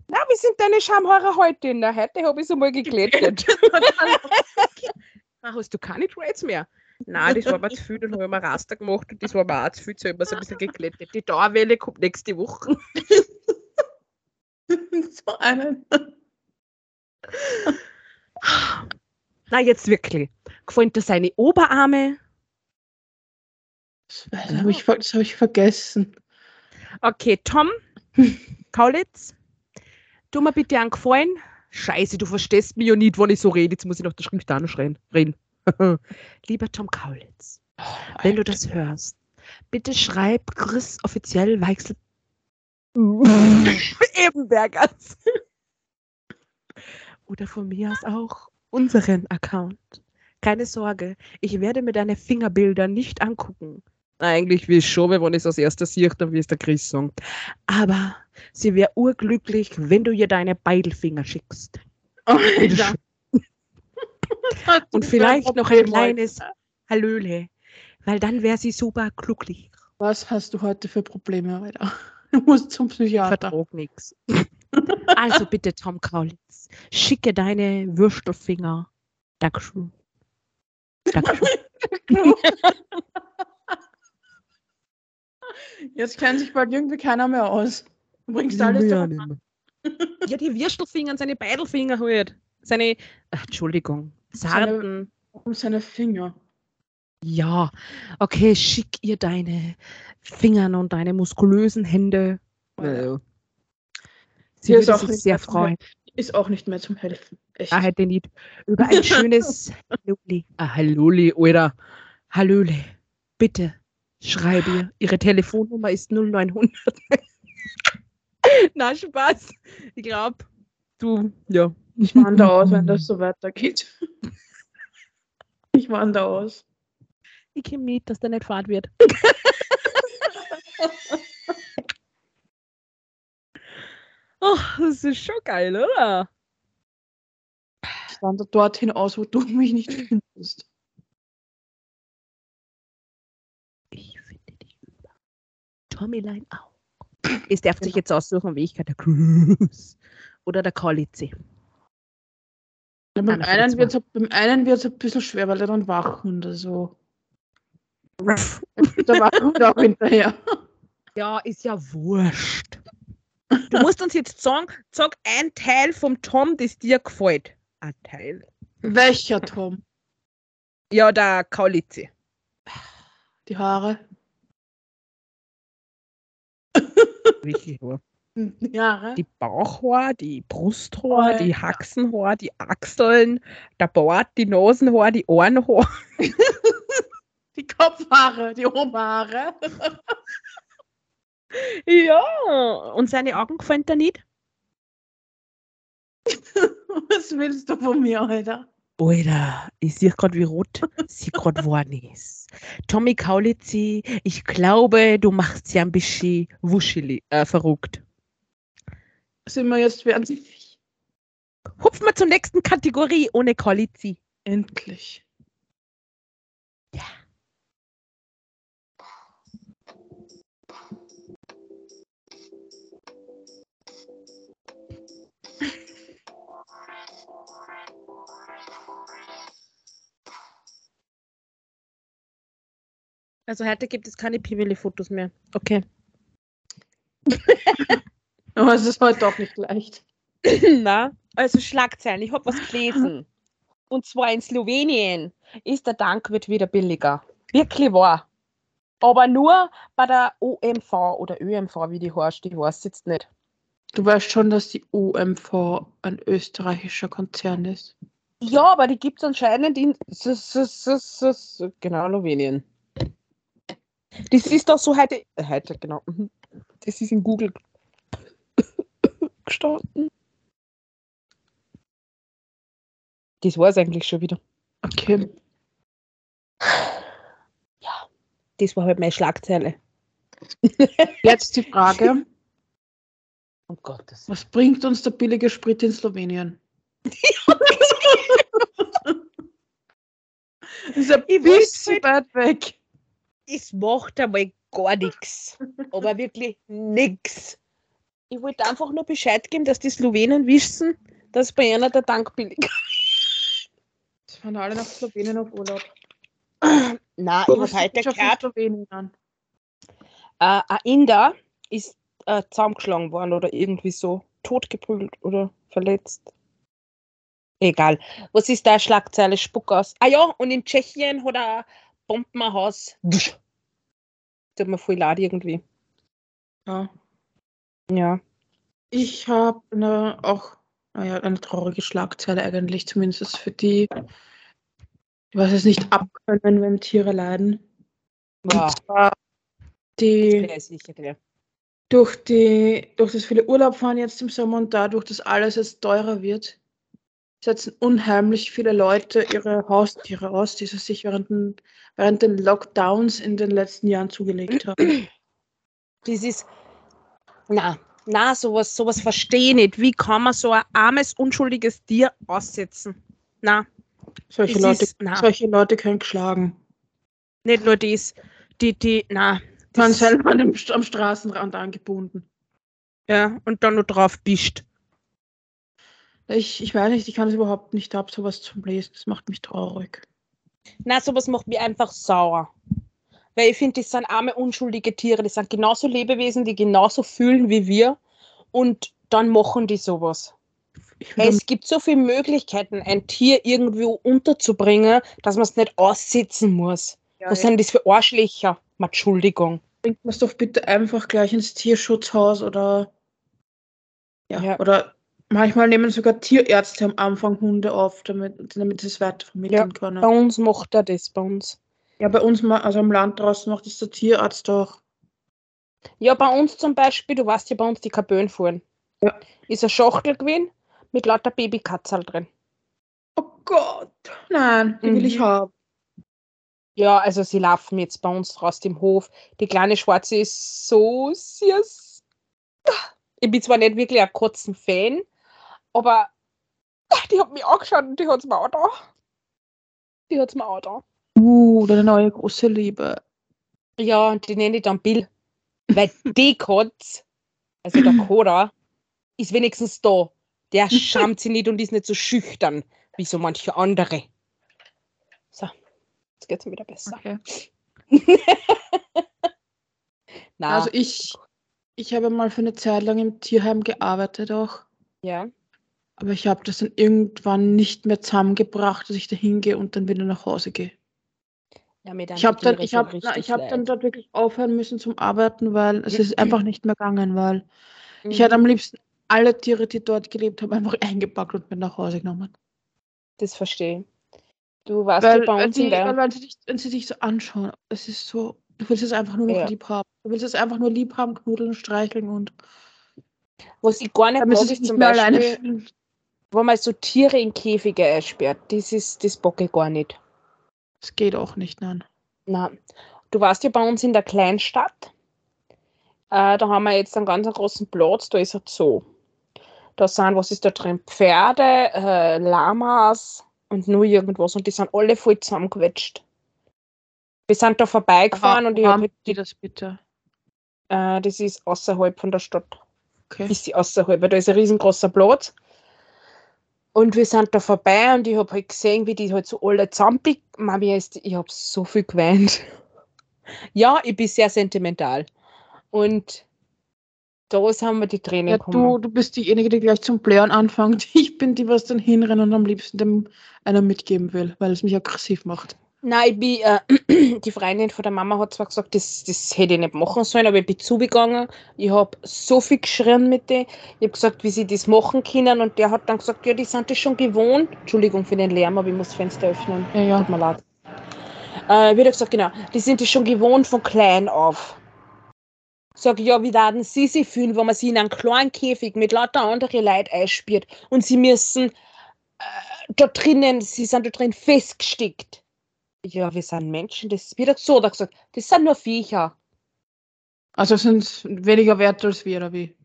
Na, wie sind deine Schamhaare heute? Na, heute habe ich sie mal geglättet. Hast du keine Dreads mehr? Nein, das war mir zu viel, dann habe ich mir Raster gemacht und das war mir auch zu viel, so habe ich ein bisschen geglättet. Die Dauerwelle kommt nächste Woche. so einen. Na, jetzt wirklich. Gefallen dir seine Oberarme? Das habe ich, das hab ich vergessen. Okay, Tom, Kaulitz, tu mir bitte einen Gefallen. Scheiße, du verstehst mich ja nicht, wenn ich so rede. Jetzt muss ich noch der Schrift auch noch schreien, reden. Lieber Tom Kaulitz, wenn du das hörst, bitte schreib Chris offiziell Weichsel Ebenbergers. Oder von mir aus auch unseren Account. Keine Sorge, ich werde mir deine Fingerbilder nicht angucken. Eigentlich will ich schon, wenn ich es als erstes sehe, dann wie es der Chris sagt. Aber sie wäre urglücklich, wenn du ihr deine Beidelfinger schickst. Alter. Und vielleicht noch ein kleines Hallöle, weil dann wäre sie super glücklich. Was hast du heute für Probleme, Alter? Du musst zum Psychiater. Vertrag nichts. Also bitte, Tom Kaulitz, schicke deine Würstelfinger. Dankeschön. Dankeschön. Jetzt kennt sich bald irgendwie keiner mehr aus. Du bringst alles ja, ja, die Würstelfinger, seine Beidelfinger halt. Seine, ach, Entschuldigung, Zarten. um seine Finger. Ja, okay, schick ihr deine Fingern und deine muskulösen Hände. Ja. Sie ist würde auch sich sehr freuen. Ist auch nicht mehr zum Helfen. Echt. Ah, hätte nicht. Über ein schönes Halloli. Ah, Halloli, oder Hallöle. Bitte schreibe ihr. Ihre Telefonnummer ist 0900. Na, Spaß. Ich glaube, du, ja. Ich wandere aus, wenn das so weitergeht. Ich wandere aus. Ich komme mit, dass der nicht fahrt wird. oh, das ist schon geil, oder? Ich wandere dorthin aus, wo du mich nicht findest. Ich finde dich über. Tommyline auch. Es darf sich jetzt aussuchen, wie ich kann der Cruise oder der Kolizi. Ja, beim, einen wird's, beim einen wird es ein bisschen schwer, weil er dann Wachhund so. Der Wachhund auch hinterher. Ja, ist ja wurscht. Du musst uns jetzt sagen, sag ein Teil vom Tom, das dir gefällt. Ein Teil. Welcher Tom? Ja, der Kaulizi. Die Haare? Richtig, ja. Die Bauchhaar, die Brusthaar, Oh, die. Haxenhaar, die Achseln, der Bart, die Nasenhaar, die Ohrenhaar. Die Kopfhaare, die Oberhaare. Ja, und seine Augen gefallen dir nicht? Was willst du von mir, Alter? Alter, ich sehe gerade, wie rot sie gerade geworden ist. Tommy Kaulitzi, ich glaube, du machst sie ein bisschen wuscheli, äh, verrückt. Sind wir jetzt sie Hupfen wir zur nächsten Kategorie ohne Kaulitzi. endlich. Ja. Also heute gibt es keine Piveli-Fotos mehr. Okay. Aber es ist heute auch nicht leicht. Na, also Schlagzeilen. Ich habe was gelesen. Und zwar in Slowenien ist der Tankwert wieder billiger. Wirklich wahr. Aber nur bei der OMV oder ÖMV, wie die heißt, ich weiß jetzt nicht. Du weißt schon, dass die OMV ein österreichischer Konzern ist. Ja, aber die gibt es anscheinend in genau Slowenien. Das ist doch so heute, äh, heute genau. mhm. Das ist in Google gestanden. Das war es eigentlich schon wieder. Okay. Das war halt meine Schlagzeile. Jetzt die Frage: Um Gottes Was bringt uns der billige Sprit in Slowenien? ist ein Ich weiß bisschen weit weg. es macht einmal gar nichts. Aber wirklich nichts. Ich wollte einfach nur Bescheid geben, dass die Slowenen wissen, dass bei einer der Tank billig Sie fahren alle nach Slowenien auf Urlaub. Nein, ich habe heute gehört, Slowenien an? äh, ein Inder ist äh, zusammengeschlagen worden oder irgendwie so totgeprügelt oder verletzt. Egal. Was ist da Schlagzeile? Spuck aus. Ah ja, und in Tschechien hat ein Bombenhaus. Tut mir voll leid irgendwie. Ja. Ja. Ich habe eine, auch naja, eine traurige Schlagzeile eigentlich, zumindest für die, die was es nicht abkönnen, wenn Tiere leiden. Wow. Und zwar die Ja, sicher, ja. durch die durch das viele Urlaub fahren jetzt im Sommer und dadurch, dass alles jetzt teurer wird, setzen unheimlich viele Leute ihre Haustiere aus, die sie sich während den, während den Lockdowns in den letzten Jahren zugelegt haben. Das ist. Na, na, sowas, sowas verstehe ich nicht. Wie kann man so ein armes, unschuldiges Tier aussetzen? Na, Solche Leute, ist- na. solche Leute können geschlagen. nicht nur das. Die, die, na. Man selber am Straßenrand angebunden. ja, und dann nur drauf bischt. Ich, ich weiß nicht, ich kann es überhaupt nicht ab, sowas zum Lesen. Das macht mich traurig. Na, sowas macht mich einfach sauer. Weil ich finde, das sind arme, unschuldige Tiere. Das sind genauso Lebewesen, die genauso fühlen wie wir. Und dann machen die sowas. Es gibt so viele Möglichkeiten, ein Tier irgendwo unterzubringen, dass man es nicht aussitzen muss. Was sind das für Arschlöcher? Entschuldigung. bringt man es doch bitte einfach gleich ins Tierschutzhaus oder ja, Ja. oder Manchmal nehmen sogar Tierärzte am Anfang Hunde auf, damit, damit sie es weitervermitteln Ja, können. Bei uns macht er das, bei uns. Ja, bei uns, also am Land draußen macht das der Tierarzt auch. Ja, bei uns zum Beispiel, du weißt ja bei uns die Kabönen fahren. Ja. Ist eine Schachtel gewesen mit lauter Babykatzel drin. Oh Gott, nein, die will ich Mhm. haben. Ja, also sie laufen jetzt bei uns draußen im Hof. Die kleine Schwarze ist so süß. Ich bin zwar nicht wirklich ein kurzen Fan, aber die hat mich angeschaut und die hat es mir auch da. Die hat es mir auch da. Uh, deine neue große Liebe. Ja, und die nenne ich dann Bill. Weil die Katz, also der Koda, ist wenigstens da. Der schamt sich nicht und ist nicht so schüchtern wie so manche andere. So, jetzt geht's mir wieder besser. Okay. Na, Also ich, ich habe mal für eine Zeit lang im Tierheim gearbeitet auch. ja. Aber ich habe das dann irgendwann nicht mehr zusammengebracht, dass ich da hingehe und dann wieder nach Hause gehe. Ja Ich habe dann, ich hab, na, ich hab dann dort wirklich aufhören müssen zum Arbeiten, weil es ist einfach nicht mehr gegangen, weil ich Mhm. hätte am liebsten alle Tiere, die dort gelebt haben, einfach eingepackt und mit nach Hause genommen. Das verstehe ich. Du warst Weil, bei uns die, in der. weil wenn, sie dich, wenn sie dich so anschauen, es ist so, du willst es einfach nur noch Ja. lieb haben. Du willst es einfach nur lieb haben, knuddeln, streicheln und Was ich gar nicht mag, sie ist zum mehr alleine Beispiel, fühlen. wo man so Tiere in Käfige einsperrt. Das ist, das bock ich gar nicht. Das geht auch nicht, nein. Na, du warst ja bei uns in der Kleinstadt. Äh, da haben wir jetzt einen ganz großen Platz, da ist ein Zoo. Da sind, was ist da drin? Pferde, äh, Lamas und nur irgendwas. Und die sind alle voll zusammengequetscht. Wir sind da vorbeigefahren und ich habe die das bitte. äh, das ist außerhalb von der Stadt. Okay. Ist die außerhalb, weil da ist ein riesengroßer Platz. Und wir sind da vorbei und ich habe halt gesehen, wie die halt so alle zusammenpicken. Mami, ist, ich habe so viel geweint. Ja, ich bin sehr sentimental. Und da haben wir die Tränen Ja, gekommen. du, du bist diejenige, die gleich zum Blären anfängt. Ich bin die, was dann hinrennt und am liebsten dem einer mitgeben will, weil es mich aggressiv macht. Nein, ich bin, äh, die Freundin von der Mama hat zwar gesagt, das, das hätte ich nicht machen sollen, aber ich bin zugegangen. Ich habe so viel geschrien mit denen. Ich habe gesagt, wie sie das machen können und der hat dann gesagt, ja, die sind das schon gewohnt. Entschuldigung für den Lärm, aber ich muss das Fenster öffnen. Ja, ja. Tut mir leid. Äh, wird gesagt, genau, die sind das schon gewohnt von klein auf. Sag ich, ja, wie werden sie sich fühlen, wenn man sie in einen kleinen Käfig mit lauter anderen Leuten einsperrt und sie müssen äh, da drinnen, sie sind da drin festgestickt. Ja, wir sind Menschen, das ist wieder so, da gesagt, das sind nur Viecher. Also sind weniger wert als wir, oder wie?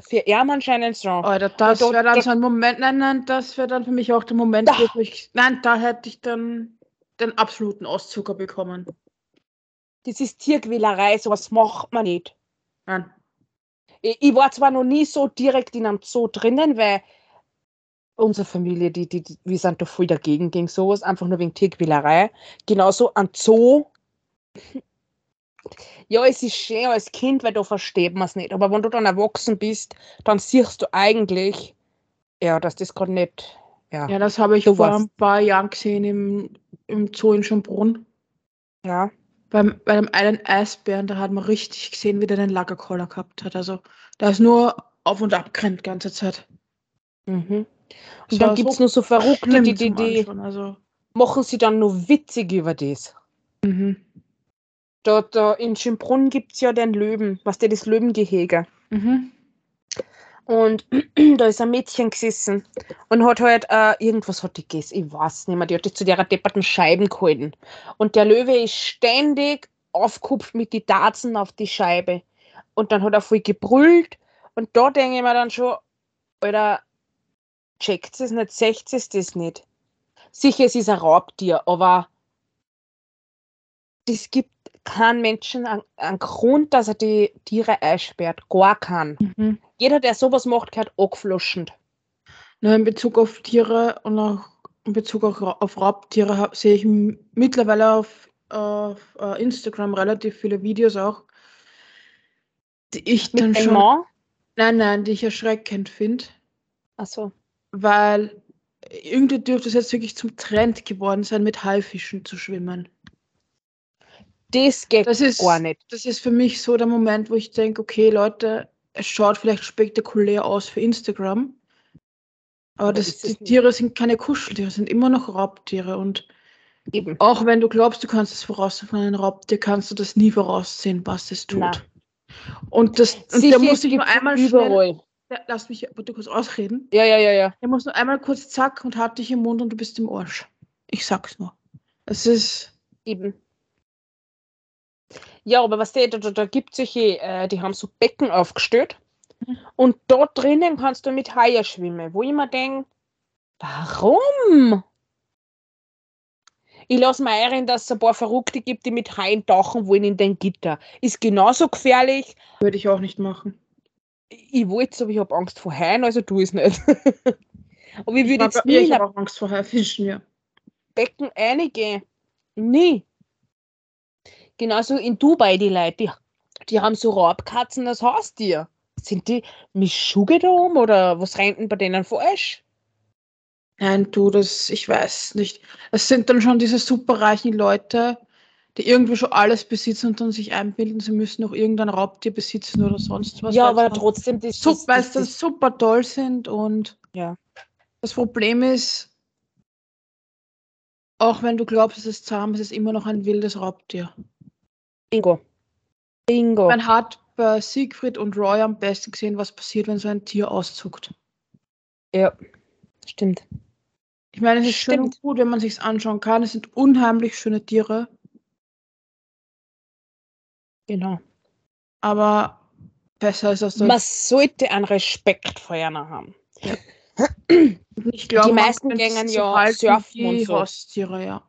Für ihn anscheinend so. Alter, das da- wäre dann da- so ein Moment, nein, nein, das wäre dann für mich auch der Moment, Da. wo ich, nein, da hätte ich dann den absoluten Auszucker bekommen. Das ist Tierquälerei, sowas macht man nicht. Nein. Ich, ich war zwar noch nie so direkt in einem Zoo drinnen, weil unsere Familie, die, die, die, wir sind da voll dagegen gegen sowas, einfach nur wegen Tierquälerei. Genauso ein Zoo. Ja, es ist schön als Kind, weil da versteht man es nicht. Aber wenn du dann erwachsen bist, dann siehst du eigentlich, ja, dass das gerade nicht. Ja, Ja, das habe ich Du vor warst- ein paar Jahren gesehen im, im Zoo in Schönbrunn. ja. Beim, bei dem einen Eisbären, da hat man richtig gesehen, wie der den Lagerkoller gehabt hat. Also, der ist nur auf und ab gerannt die ganze Zeit. Mhm. Und dann gibt es nur so Verrückte, die, die, die Also, machen sie dann nur witzig über das. mhm. Da, da in Schönbrunn gibt es ja den Löwen, was der das Löwengehege. Mhm. Und da ist ein Mädchen gesessen und hat halt äh, irgendwas hat die gegessen, ich weiß nicht mehr, die hat die zu der depperten Scheiben gehalten. Und der Löwe ist ständig aufgekupft mit die Tatzen auf die Scheibe. Und dann hat er voll gebrüllt. Und da denke ich mir dann schon, Alter, checkt es nicht, seht es das nicht. Sicher, es ist ein Raubtier, aber es gibt keinen Menschen einen, Grund, dass er die Tiere einsperrt. Gar keinen. Mhm. Jeder, der sowas macht, gehört angefloschen. Nur in Bezug auf Tiere und auch in Bezug auf, auf Raubtiere sehe ich mittlerweile auf, auf äh, Instagram relativ viele Videos auch, die ich dann Mit dem schon. Mann. Nein, nein, die ich erschreckend finde, Achso. Weil irgendwie dürfte es jetzt wirklich zum Trend geworden sein, mit Haifischen zu schwimmen. Das geht Das ist, gar nicht. das ist für mich so der Moment, wo ich denke, okay, Leute, es schaut vielleicht spektakulär aus für Instagram, Aber das, die? Tiere sind keine Kuscheltiere, sind immer noch Raubtiere. Und Eben. auch wenn du glaubst, du kannst es voraussehen von einem Raubtier, kannst du das nie voraussehen, was es tut. Nein. Und, das, und der muss es sich nur einmal schnell, überall. Ja, lass mich bitte kurz ausreden. Ja, ja, ja, ja. Der muss nur einmal kurz zack und hat dich im Mund und du bist im Arsch. Ich sag's nur. Es ist. Eben. Ja, aber was der, da, da, da gibt es solche, äh, die haben so Becken aufgestellt. Mhm. Und dort drinnen kannst du mit Haien schwimmen. Wo ich mir denke, warum? Ich lasse mir ein, dass es ein paar Verrückte gibt, die mit Haien tauchen wollen in den Gitter. Ist genauso gefährlich. Würde ich auch nicht machen. Ich wollte es, aber ich habe Angst vor Haien, also tu es nicht. aber ich würde jetzt nie ich habe auch Angst vor Haifischen, ja. Becken reingehen. Nie. Genauso in Dubai, die Leute, die, die haben so Raubkatzen als Haustier. Sind die Mischugge da um oder was rennt denn bei denen falsch? Nein, du, das, ich weiß nicht. Es sind dann schon diese superreichen Leute, die irgendwie schon alles besitzen und dann sich einbilden, sie müssen noch irgendein Raubtier besitzen oder sonst was. ja, aber trotzdem, das, sup- das, weil sie super toll sind und Ja. das Problem ist, auch wenn du glaubst, es ist zahm, es ist immer noch ein wildes Raubtier. Bingo. Bingo. Man hat bei Siegfried und Roy am besten gesehen, was passiert, wenn so ein Tier auszuckt. Ja, stimmt. Ich meine, es ist schön Stimmt. und gut, wenn man sich anschauen kann. Es sind unheimlich schöne Tiere, Genau. aber besser ist das doch Man sollte einen Respekt vor einer haben. Ich glaube, Die meisten gängen ja halten surfen und so. Haustiere, ja.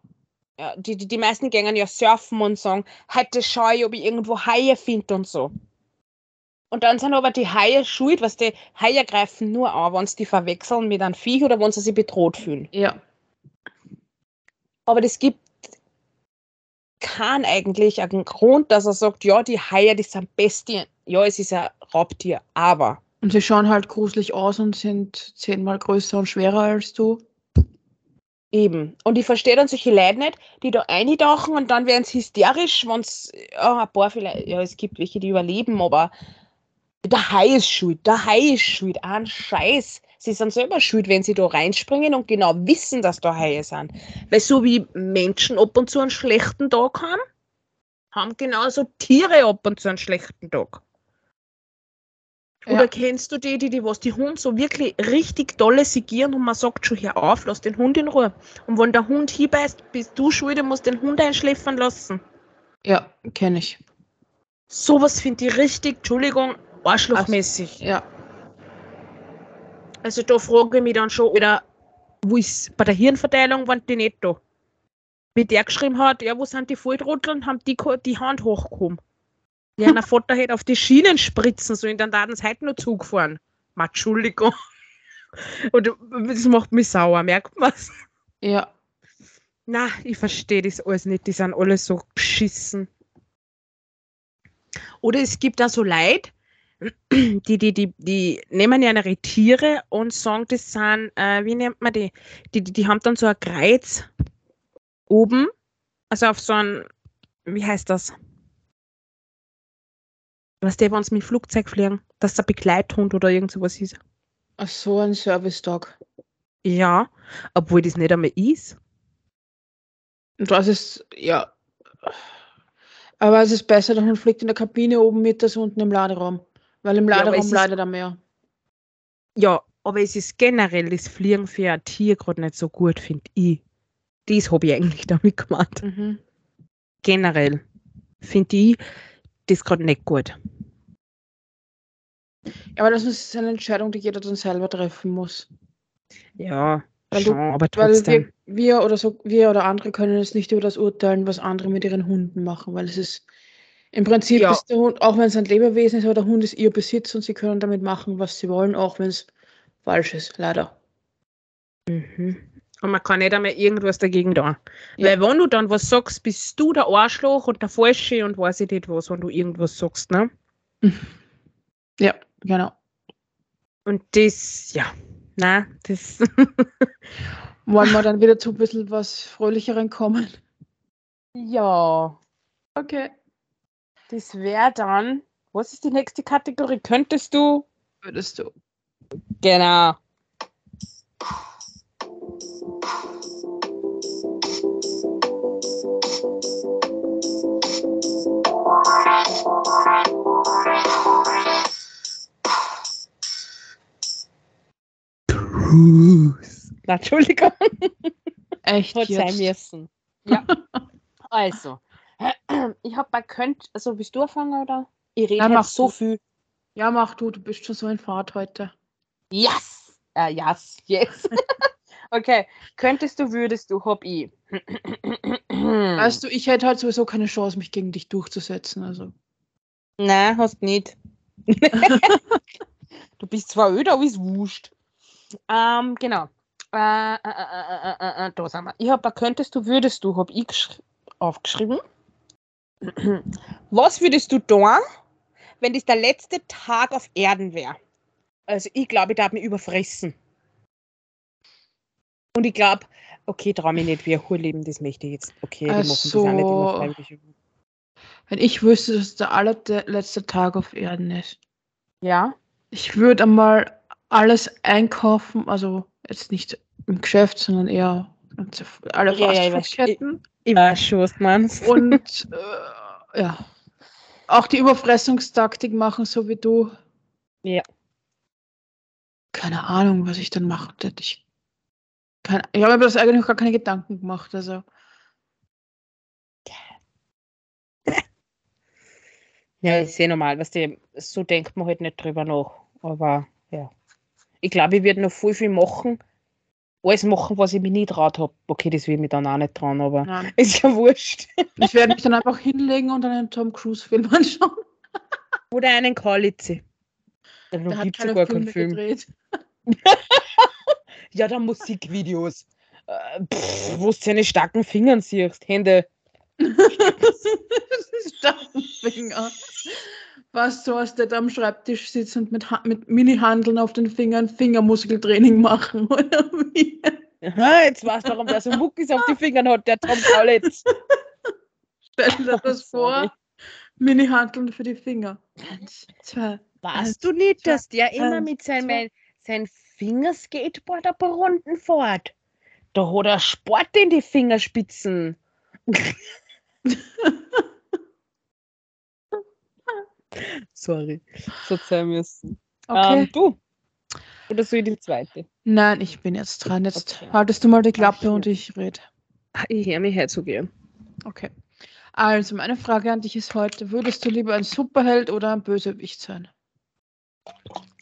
Ja, die, die, die meisten gängen ja surfen und sagen, heute schau ich, ob ich irgendwo Haie finde und so. Und dann sind aber die Haie schuld, was die Haie greifen nur an, wenn sie die verwechseln mit einem Viech oder wenn sie sich bedroht fühlen. Ja. Aber das gibt keinen eigentlich einen Grund, dass er sagt, ja, die Haie, die sind Bestien. Ja, es ist ein Raubtier, aber Und sie schauen halt gruselig aus und sind zehnmal größer und schwerer als du. Eben. Und ich verstehe dann solche Leute nicht, die da eintauchen und dann werden sie hysterisch, wenn es, ja, ein paar vielleicht, ja, es gibt welche, die überleben, aber der Hai ist schuld, der Hai ist schuld, ein Scheiß. Sie sind selber schuld, wenn sie da reinspringen und genau wissen, dass da Haie sind. Weil so wie Menschen ab und zu einen schlechten Tag haben, haben genauso Tiere ab und zu einen schlechten Tag. Oder Ja. kennst du die, die, die was die Hund so wirklich richtig dolle sigieren und man sagt schon, hör auf, lass den Hund in Ruhe. Und wenn der Hund hinbeißt, bist du schuld und musst den Hund einschläfern lassen. Ja, kenne ich. Sowas finde ich richtig, Entschuldigung, arschlochmäßig. Ja. Also da frage ich mich dann schon, oder wo ist bei der Hirnverteilung, waren die nicht da? Wie der geschrieben hat, ja, wo sind die Volltrotteln, haben die die Hand hochgehoben. Ja, der Vater hätte auf die Schienen spritzen sollen, dann da es heute noch Zug fahren. Ma, Entschuldigung. Und das macht mich sauer, merkt man's? Ja. Na, ich verstehe das alles nicht. Die sind alle so beschissen. Oder es gibt da so Leute, die, die, die, die nehmen ja ihre Tiere und sagen, das sind, äh, wie nennt man die? Die, die? die haben dann so ein Kreuz oben, also auf so ein, wie heißt das? Was der, wenn sie mit dem Flugzeug fliegen, dass der Begleithund oder irgend sowas ist. Ach so, ein Service-Dog. Ja, obwohl das nicht einmal ist. Das ist, ja. Aber es ist besser, der Hund fliegt in der Kabine oben mit als unten im Laderaum. Weil im Ja, aber Laderaum es ist- leidet er mehr. Ja, aber es ist generell das Fliegen für ein Tier gerade nicht so gut, finde ich. Das habe ich eigentlich damit gemeint. Mhm. Generell finde ich das gerade nicht gut. Aber das ist eine Entscheidung, die jeder dann selber treffen muss. Ja, Weil du- schon, aber Weil trotzdem. wir, wir oder so, wir oder andere können jetzt nicht über das urteilen, was andere mit ihren Hunden machen, weil es ist im Prinzip Ja. ist der Hund, auch wenn es ein Lebewesen ist, aber der Hund ist ihr Besitz und sie können damit machen, was sie wollen, auch wenn es falsch ist, leider. Mhm. Und man kann nicht einmal irgendwas dagegen tun. Ja. Weil wenn du dann was sagst, bist du der Arschloch und der Falsche und weiß ich nicht was, wenn du irgendwas sagst, ne? Ja, genau. Und das, ja, na, das, Wollen wir dann wieder zu ein bisschen was Fröhlicheren kommen? ja, Okay. Das wäre dann, was ist die nächste Kategorie? Könntest du? Würdest du. Genau. Cruise. Entschuldigung. Echt Hat sein jetzt? müssen. Ja. also, ich habe bei könnt, also bist du anfangen oder? Ich rede Ja, so du. viel. Ja, mach du, du bist schon so in Fahrt heute. Yes! Äh, yes, yes. okay, könntest du, würdest du, hab ich. Weißt du, ich hätte halt sowieso keine Chance, mich gegen dich durchzusetzen. Also. Nein, hast nicht. du bist zwar öde, aber ist wurscht. Ähm, genau. Äh, äh, äh, äh, äh, äh, da sind wir. Ich habe könntest du, würdest du, habe ich geschri- aufgeschrieben. Was würdest du tun, wenn das der letzte Tag auf Erden wäre? Also ich glaube, ich darf mich überfressen. Und ich glaube, okay, traue mich nicht, ein Hurleben, das möchte ich jetzt. Okay, die machen das auch nicht immer Also. Wenn ich wüsste, dass der allerletzte Tag auf Erden ist, Ja? ich würde einmal alles einkaufen, also jetzt nicht im Geschäft, sondern eher ganze- alle Ja, ja, ich. Fastfood-Ketten. Ich schon, was du meinst. Und äh, ja, auch die Überfressungstaktik machen, so wie du. Ja. Keine Ahnung, was ich dann machen hätte. Ich, keine, ich habe mir das eigentlich gar keine Gedanken gemacht. Also, Ja, ist eh normal, weißt du, so denkt man halt nicht drüber nach. Aber ja. Ich glaube, ich werde noch viel, viel machen. Alles machen, was ich mir nie traut habe. Okay, das will ich mich dann auch nicht trauen, aber nein. ist ja wurscht. ich werde mich dann einfach hinlegen und einen Tom Cruise-Film anschauen. Oder einen Kalitze. Da Der hat gibt es ja keine gar keinen Filme Film. gedreht. Ja, dann Musikvideos. Äh, pff, wo du seine starken Fingern siehst. Hände. Stackenfinger. Was so, als der da am Schreibtisch sitzt und mit, Ha- mit Mini-Handeln auf den Fingern Fingermuskeltraining machen, oder wie? Aha, jetzt weißt du, warum der so Muckis auf die Fingern hat, der Tom Kalitz. Stell dir das Sorry. vor. Mini-Handeln für die Finger. Eins, zwei. Weißt du nicht, dass der immer mit seinem zwei. sein Fingerskateboard ein paar Runden fährt? Da hat er Sport in die Fingerspitzen. Sorry, so sein müssen. Okay. Ähm, du? Oder ich die zweite? Nein, ich bin jetzt dran. Jetzt Okay. haltest du mal die Klappe Ach, und ich rede. Ah, Ich höre mich so gern. Okay. Also, meine Frage an dich ist heute: Würdest du lieber ein Superheld oder ein Bösewicht sein?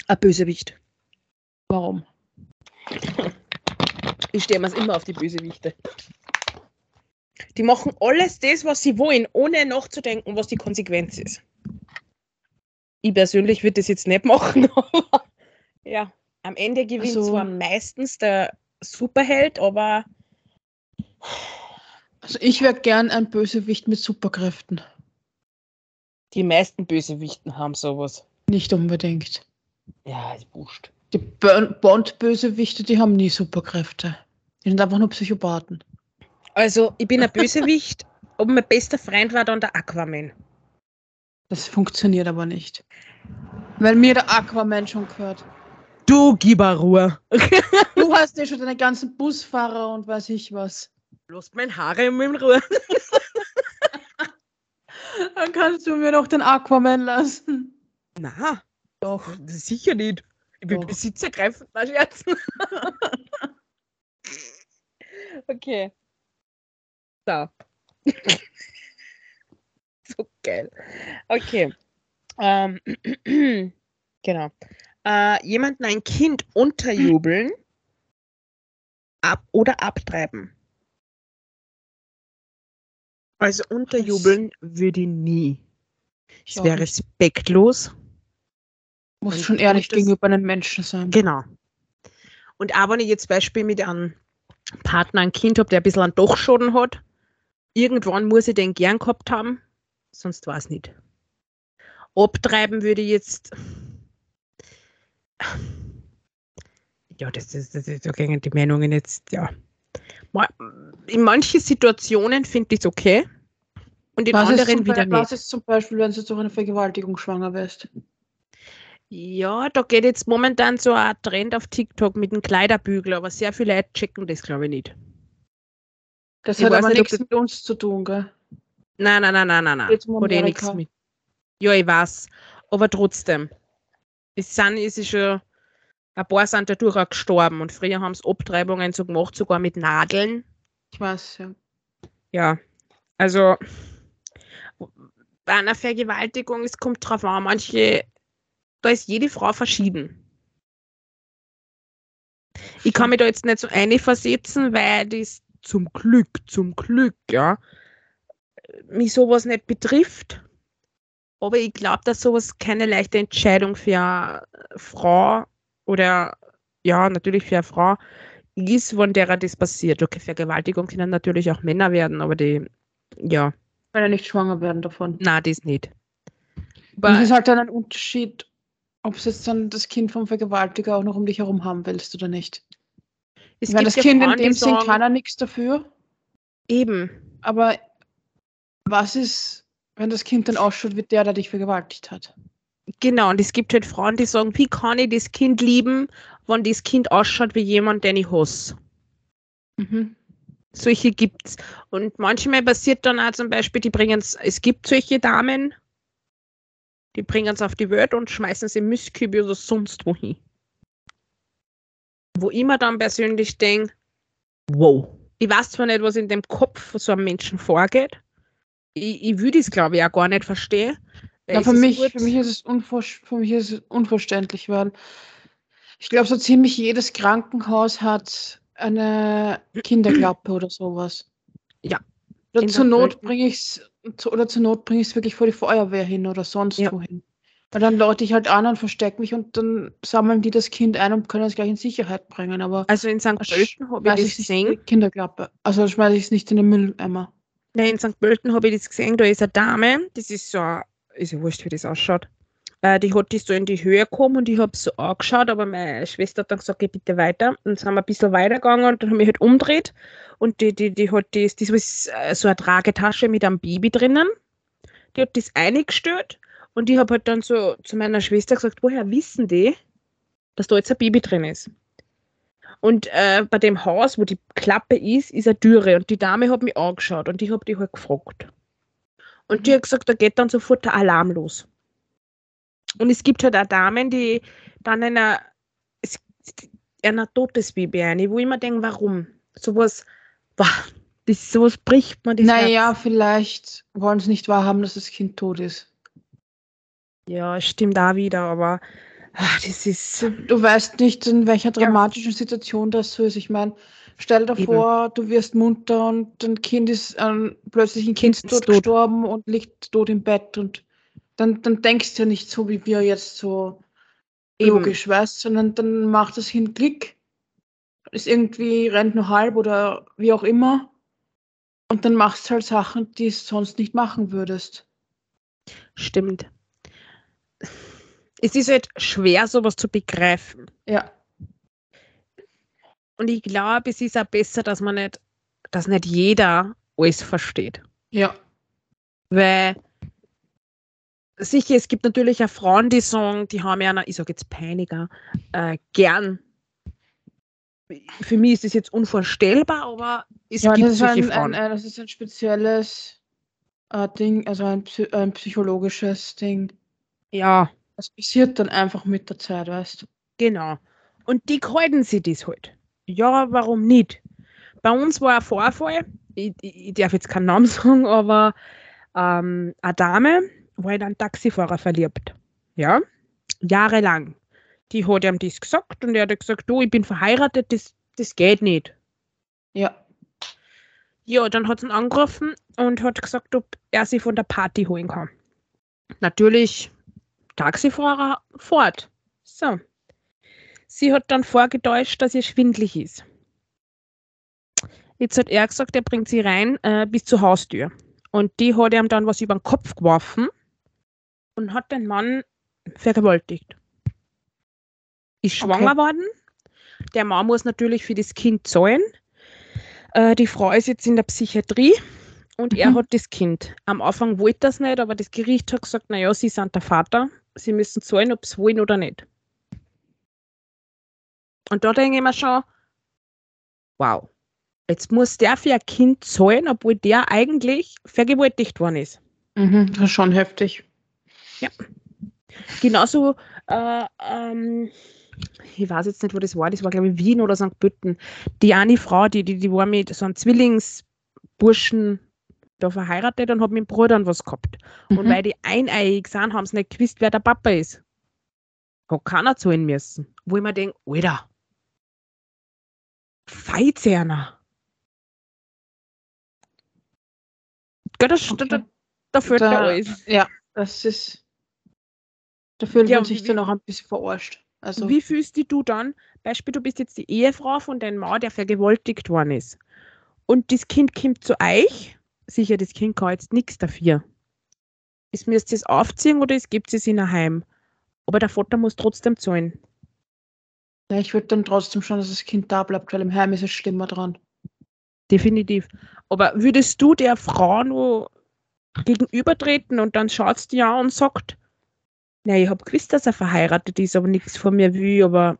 Ein Bösewicht. Warum? Ich stehe mir immer auf die Bösewichte. Die machen alles das, was sie wollen, ohne nachzudenken, was die Konsequenz ist. Ich persönlich würde das jetzt nicht machen, aber ja, am Ende gewinnt Also- zwar meistens der Superheld, aber Also, ich wäre gern ein Bösewicht mit Superkräften. die meisten Bösewichten haben sowas. Nicht unbedingt. Ja, ist wurscht. Die Bond-Bösewichte, die haben nie Superkräfte. Die sind einfach nur Psychopathen. Also, ich bin ein Bösewicht, aber mein bester Freund war dann der Aquaman. Das funktioniert aber nicht. Weil mir der Aquaman schon gehört. Du gib mir Ruhe. Du hast ja schon deine ganzen Busfahrer und weiß ich was. Lass mein Haare in Ruhe. Dann kannst du mir doch den Aquaman lassen. Na, doch, sicher nicht. Ich bin Doch. besitzergreifend, na Scherzen. okay. So. so geil. Okay. Ähm, genau. Äh, jemanden ein Kind unterjubeln ab oder abtreiben. Also unterjubeln würde ich nie. Ich Es wäre respektlos. Muss schon ehrlich gegenüber einem Menschen sein. Genau. Und auch wenn ich jetzt Beispiel mit einem Partner ein Kind habe, der ein bisschen einen Dachschaden hat, irgendwann muss ich den gern gehabt haben, sonst war es nicht. Abtreiben würde ich jetzt. Ja, das, das, das, da gehen die Meinungen jetzt, ja. In manchen Situationen finde ich es okay. Und in Was ist, anderen wieder Beispiel, was nicht. ist zum Beispiel, wenn du durch eine Vergewaltigung schwanger wirst? Ja, da geht jetzt momentan so ein Trend auf TikTok mit dem Kleiderbügel, aber sehr viele Leute checken das, glaube ich, nicht. Das Ich hat aber nichts mit uns zu tun, gell? Nein, nein, nein, nein, nein, nein. Um Hat eh nichts mit. Ja, ich weiß. Aber trotzdem. Es sind, es ist schon, ein paar sind dadurch auch gestorben und früher haben sie Abtreibungen so gemacht, sogar mit Nadeln. Ich weiß, ja. Ja, also bei einer Vergewaltigung, es kommt drauf an, manche, da ist jede Frau verschieden. Ich kann mich da jetzt nicht so einversetzen, weil das zum Glück, zum Glück, ja, mich sowas nicht betrifft. Aber ich glaube, dass sowas keine leichte Entscheidung für eine Frau oder ja, natürlich für eine Frau ist, wenn derer das passiert. Okay, Vergewaltigung können natürlich auch Männer werden, aber die, ja, Weil ja nicht schwanger werden davon. na, das nicht. Aber es ist halt dann ein Unterschied, ob es jetzt dann das Kind vom Vergewaltiger auch noch um dich herum haben willst oder nicht. Es Weil gibt das ja Kind in Frauen, die dem Sinn kann er nichts dafür. Eben, Aber was ist, wenn das Kind dann ausschaut wie der, der dich vergewaltigt hat? genau. Und es gibt halt Frauen, die sagen, wie kann ich das Kind lieben, wenn das Kind ausschaut wie jemand, den ich hasse. Mhm. Solche gibt's. Und manchmal passiert dann auch zum Beispiel, die bringen es, es gibt solche Damen, die bringen es auf die Welt und schmeißen sie im Mistkübel oder sonst wohin. Wo ich mir dann persönlich denke, wow. Ich weiß zwar nicht, was in dem Kopf von so einem Menschen vorgeht. Ich, ich würde es, glaube ich, auch gar nicht verstehen. Ja, für, mich, für, mich ist es unvor, für mich ist es unverständlich, weil ich glaube, so ziemlich jedes Krankenhaus hat eine Kinderklappe oder sowas. Ja. Oder zur Not bringe ich es oder zur Not bringe ich es wirklich vor die Feuerwehr hin oder sonst Ja. wohin. Weil dann läute ich halt an und verstecke mich und dann sammeln die das Kind ein und können es gleich in Sicherheit bringen. Aber Also in St. Pölten habe ich das gesehen. die Kinderklappe. Also schmeiße ich es nicht in den Mülleimer. Nein, in St. Pölten habe ich das gesehen, da ist eine Dame, das ist so, ist ja wurscht, wie das ausschaut. Äh, die hat das so in die Höhe gekommen und ich habe so angeschaut, aber meine Schwester hat dann gesagt, geh bitte weiter. Und dann sind wir ein bisschen weitergegangen und dann habe ich halt umgedreht und die, die, die hat das, das äh, so eine Tragetasche mit einem Baby drinnen. Die hat das eingestellt und ich habe halt dann so zu meiner Schwester gesagt, woher wissen die, dass da jetzt ein Baby drin ist? Und äh, bei dem Haus, wo die Klappe ist, ist eine Türe. Und die Dame hat mich angeschaut und ich habe die halt gefragt. Und die Mhm. hat gesagt, da geht dann sofort der Alarm los. Und es gibt halt auch Damen, die dann einer, einer totes Baby ein, wo ich mir denke, warum? Sowas, boah, das, sowas bricht man das Naja, Herz. vielleicht wollen sie nicht wahrhaben, dass das Kind tot ist. Ja, stimmt auch wieder, aber ach, das ist. Du, du weißt nicht, in welcher dramatischen Situation das so ist. Ich meine, stell dir Eben. vor, du wirst munter und ein Kind ist ähm, plötzlich ein Kind ist tot tot. gestorben und liegt tot im Bett und dann, dann denkst du ja nicht so, wie wir jetzt so Eben. logisch, weißt, sondern dann macht das Kind Klick, ist irgendwie, rennt nur halb oder wie auch immer und dann machst du halt Sachen, die es sonst nicht machen würdest. Stimmt. Es ist halt schwer, sowas zu begreifen. Ja, Und ich glaube, es ist auch besser, dass man nicht, dass nicht jeder alles versteht. ja, Weil sicher, es gibt natürlich auch Frauen, die sagen, die haben ja, eine, ich sage jetzt peiniger, äh, gern. Für mich ist das jetzt unvorstellbar, aber es ja gibt das, ist solche ein, Frauen. ein, ein, das ist ein spezielles äh, Ding, also ein, ein psychologisches Ding. ja, Das passiert dann einfach mit der Zeit, weißt du? genau. Und die halten sich das halt. Ja, warum nicht? Bei uns war ein Vorfall, ich, ich, ich darf jetzt keinen Namen sagen, aber ähm, eine Dame war in einen Taxifahrer verliebt. Ja, jahrelang. Die hat ihm das gesagt und er hat gesagt, du, ich bin verheiratet, das, das geht nicht. Ja. Ja, dann hat sie ihn angerufen und hat gesagt, ob er sie von der Party holen kann. Natürlich, Taxifahrer fort. So. Sie hat dann vorgetäuscht, dass ihr schwindlig ist. Jetzt hat er gesagt, er bringt sie rein äh, bis zur Haustür. Und die hat ihm dann was über den Kopf geworfen und hat den Mann vergewaltigt. Ist schwanger Okay. worden. Der Mann muss natürlich für das Kind zahlen. Äh, die Frau ist jetzt in der Psychiatrie und er Mhm. hat das Kind. Am Anfang wollte das nicht, aber das Gericht hat gesagt, naja, sie sind der Vater, sie müssen zahlen, ob sie wollen oder nicht. Und da denke ich mir schon, wow, jetzt muss der für ein Kind zahlen, obwohl der eigentlich vergewaltigt worden ist. Mhm, das ist schon heftig. Genauso, äh, ähm, ich weiß jetzt nicht, wo das war, das war glaube ich Wien oder St. Pölten. Die eine Frau, die, die, die war mit so einem Zwillingsburschen da verheiratet und hat mit dem Bruder was gehabt. Und Mhm. weil die eineiig sind, haben sie nicht gewusst, wer der Papa ist. Hat keiner zahlen müssen. Wo ich mir denke, Alter, Feizerner. Gell, das, Okay. da, da, da fällt Da- alles. Ja, das ist. Da fühlt Ja, man sich wie- dann auch ein bisschen verarscht. Also, Wie fühlst dich du dann? Beispiel, du bist jetzt die Ehefrau von deinem Mann, der vergewaltigt worden ist. Und das Kind kommt zu euch. Sicher, das Kind kann jetzt nichts dafür. Es müsst es aufziehen oder es gibt es in ein Heim. Aber der Vater muss trotzdem zahlen. ja, ich würde dann trotzdem schon, dass das Kind da bleibt, weil im Heim ist es schlimmer dran. Definitiv. Aber würdest du der Frau nur gegenübertreten und dann schaut sie dir an und sagt, na, ich habe gewusst, dass er verheiratet ist, aber nichts von mir will, aber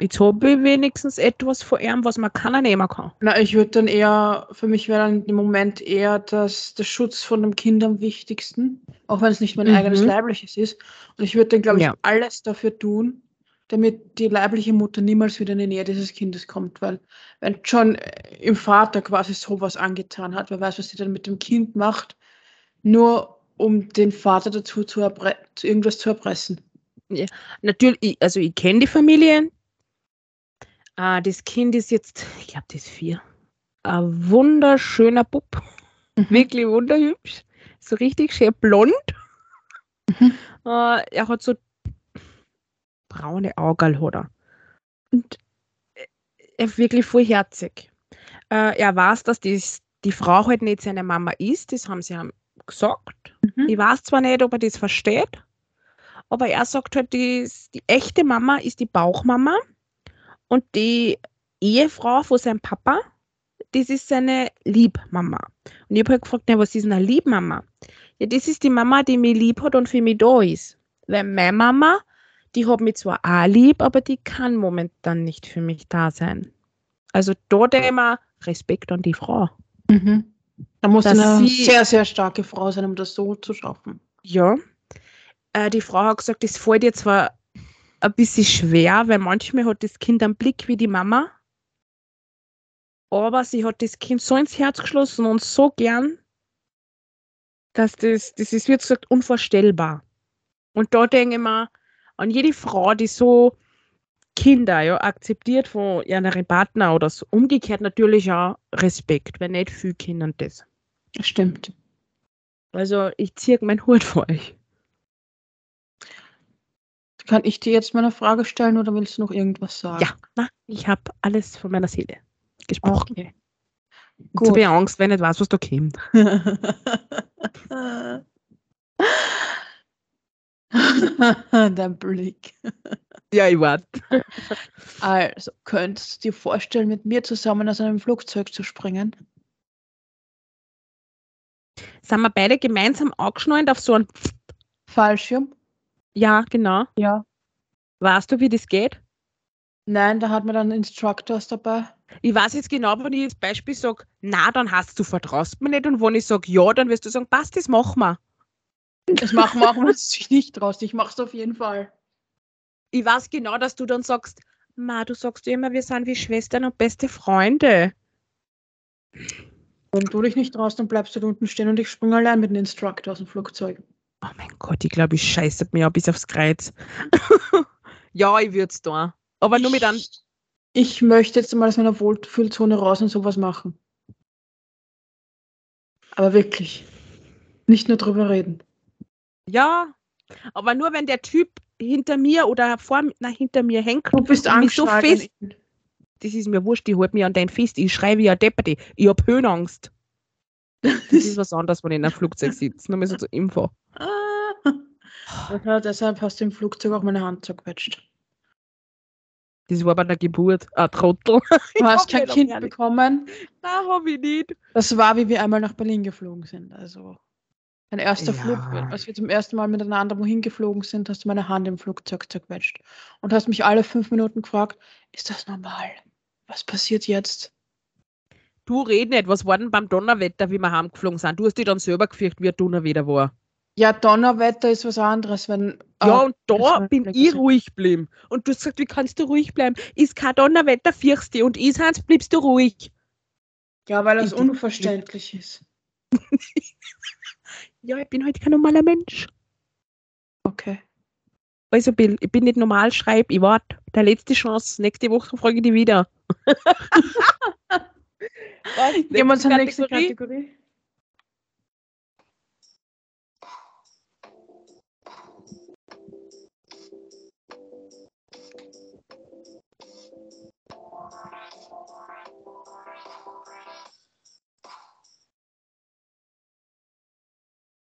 jetzt habe ich wenigstens etwas von ihm, was man keiner nehmen kann. Na, ich würde dann eher, für mich wäre dann im Moment eher das, der Schutz von dem Kind am wichtigsten, auch wenn es nicht mein Mhm. eigenes leibliches ist. Und ich würde dann, glaube ich, Ja. alles dafür tun, damit die leibliche Mutter niemals wieder in die Nähe dieses Kindes kommt, weil wenn schon äh, im Vater quasi sowas angetan hat, wer weiß, was sie dann mit dem Kind macht, nur um den Vater dazu zu, zu irgendwas zu erpressen. Natürlich, ich- also ich kenne die Familien. Äh, das Kind ist jetzt, ich glaube, das ist vier. Ein wunderschöner Bub. Wirklich wunderhübsch. So richtig schön blond. Mhm. Äh, er hat so braune Augen, hat er. Und äh, er ist wirklich voll herzig. Äh, er weiß, dass dies, die Frau halt nicht seine Mama ist. Das haben sie ihm gesagt. Mhm. Ich weiß zwar nicht, ob er das versteht, aber er sagt halt, die, die echte Mama ist die Bauchmama und die Ehefrau von seinem Papa, das ist seine Liebmama. Und ich habe halt gefragt, na, was ist eine Liebmama? Ja, das ist die Mama, die mich lieb hat und für mich da ist. Weil meine Mama, die hat mich zwar auch lieb, aber die kann momentan nicht für mich da sein. Also da denke ich mir, Respekt an die Frau. Mhm. Da muss Dass eine sie- sehr, sehr starke Frau sein, um das so zu schaffen. Ja. Äh, die Frau hat gesagt, das fällt ihr zwar ein bisschen schwer, weil manchmal hat das Kind einen Blick wie die Mama. Aber sie hat das Kind so ins Herz geschlossen und so gern, dass das, das ist, wie gesagt, unvorstellbar. Und da denke ich mir, an jede Frau, die so Kinder ja, akzeptiert von ihrem Partner oder so, umgekehrt natürlich auch Respekt, wenn nicht viel Kinder das. Das stimmt. Also ich ziehe meinen Hut vor euch. Kann ich dir jetzt mal eine Frage stellen oder willst du noch irgendwas sagen? Ja, na, ich habe alles von meiner Seele gesprochen. Okay. Gut. Ich habe Angst, wenn ich nicht weiß, was da kommt. Dein Blick. Ja, ich warte. Also, könntest du dir vorstellen, mit mir zusammen aus einem Flugzeug zu springen? Sind wir beide gemeinsam angeschnallt auf so einen. Fallschirm? Ja, genau. Ja. Weißt du, wie das geht? Nein, da hat man dann Instructors dabei. Ich weiß jetzt genau, wenn ich jetzt Beispiel sage, na, dann hast du vertraust mir nicht. Und wenn ich sage, ja, dann wirst du sagen, passt, das machen wir. Das machen wir auch, wenn du dich nicht traust. Ich mach's auf jeden Fall. Ich weiß genau, dass du dann sagst, ma, du sagst immer, wir sind wie Schwestern und beste Freunde. Wenn du dich nicht traust, dann bleibst du da unten stehen und ich springe allein mit dem Instructor aus dem Flugzeug. Oh mein Gott, ich glaube, ich scheiße mir auch bis aufs Kreuz. ja, ich würde es da. Aber nur mit einem. Ich möchte jetzt mal aus meiner Wohlfühlzone raus und sowas machen. Aber wirklich. Nicht nur drüber reden. Ja, aber nur wenn der Typ hinter mir oder vor na, hinter mir hängt. Du bist mich so fest. Das ist mir wurscht, ich halte mich an dein Fest. Ich schreie wie ein Depperte. Ich habe Höhenangst. Das ist was anderes, wenn ich in einem Flugzeug sitze. Nur mal so zur Info. Ah. Ja, deshalb hast du im Flugzeug auch meine Hand zerquetscht. Das war bei der Geburt. Ein Trottel. Du hast kein Kind bekommen. Nein, habe ich nicht. Das war, wie wir einmal nach Berlin geflogen sind. Also Mein erster Flug, Ja. als wir zum ersten Mal miteinander wohin geflogen sind, hast du meine Hand im Flugzeug zerquetscht. Und hast mich alle fünf Minuten gefragt, ist das normal? Was passiert jetzt? Du red nicht, was war denn beim Donnerwetter, wie wir heimgeflogen sind? Du hast dich dann selber gefürchtet, wie ein Donnerwetter war. Ja, Donnerwetter ist was anderes, wenn. Ja, äh, und das da bin ich ruhig geblieben. Und du hast gesagt, wie kannst du ruhig bleiben? Ist kein Donnerwetter, fürchst dich. Und ich Hans, bleibst du ruhig. Ja, weil das Ich- unverständlich ist. Ja, ich bin halt kein normaler Mensch. Okay. Also, Bill, ich bin nicht normal, schreib, ich warte. Der letzte Chance. Nächste Woche frage ich dich wieder. Was? Gehen wir zur nächsten Kategorie?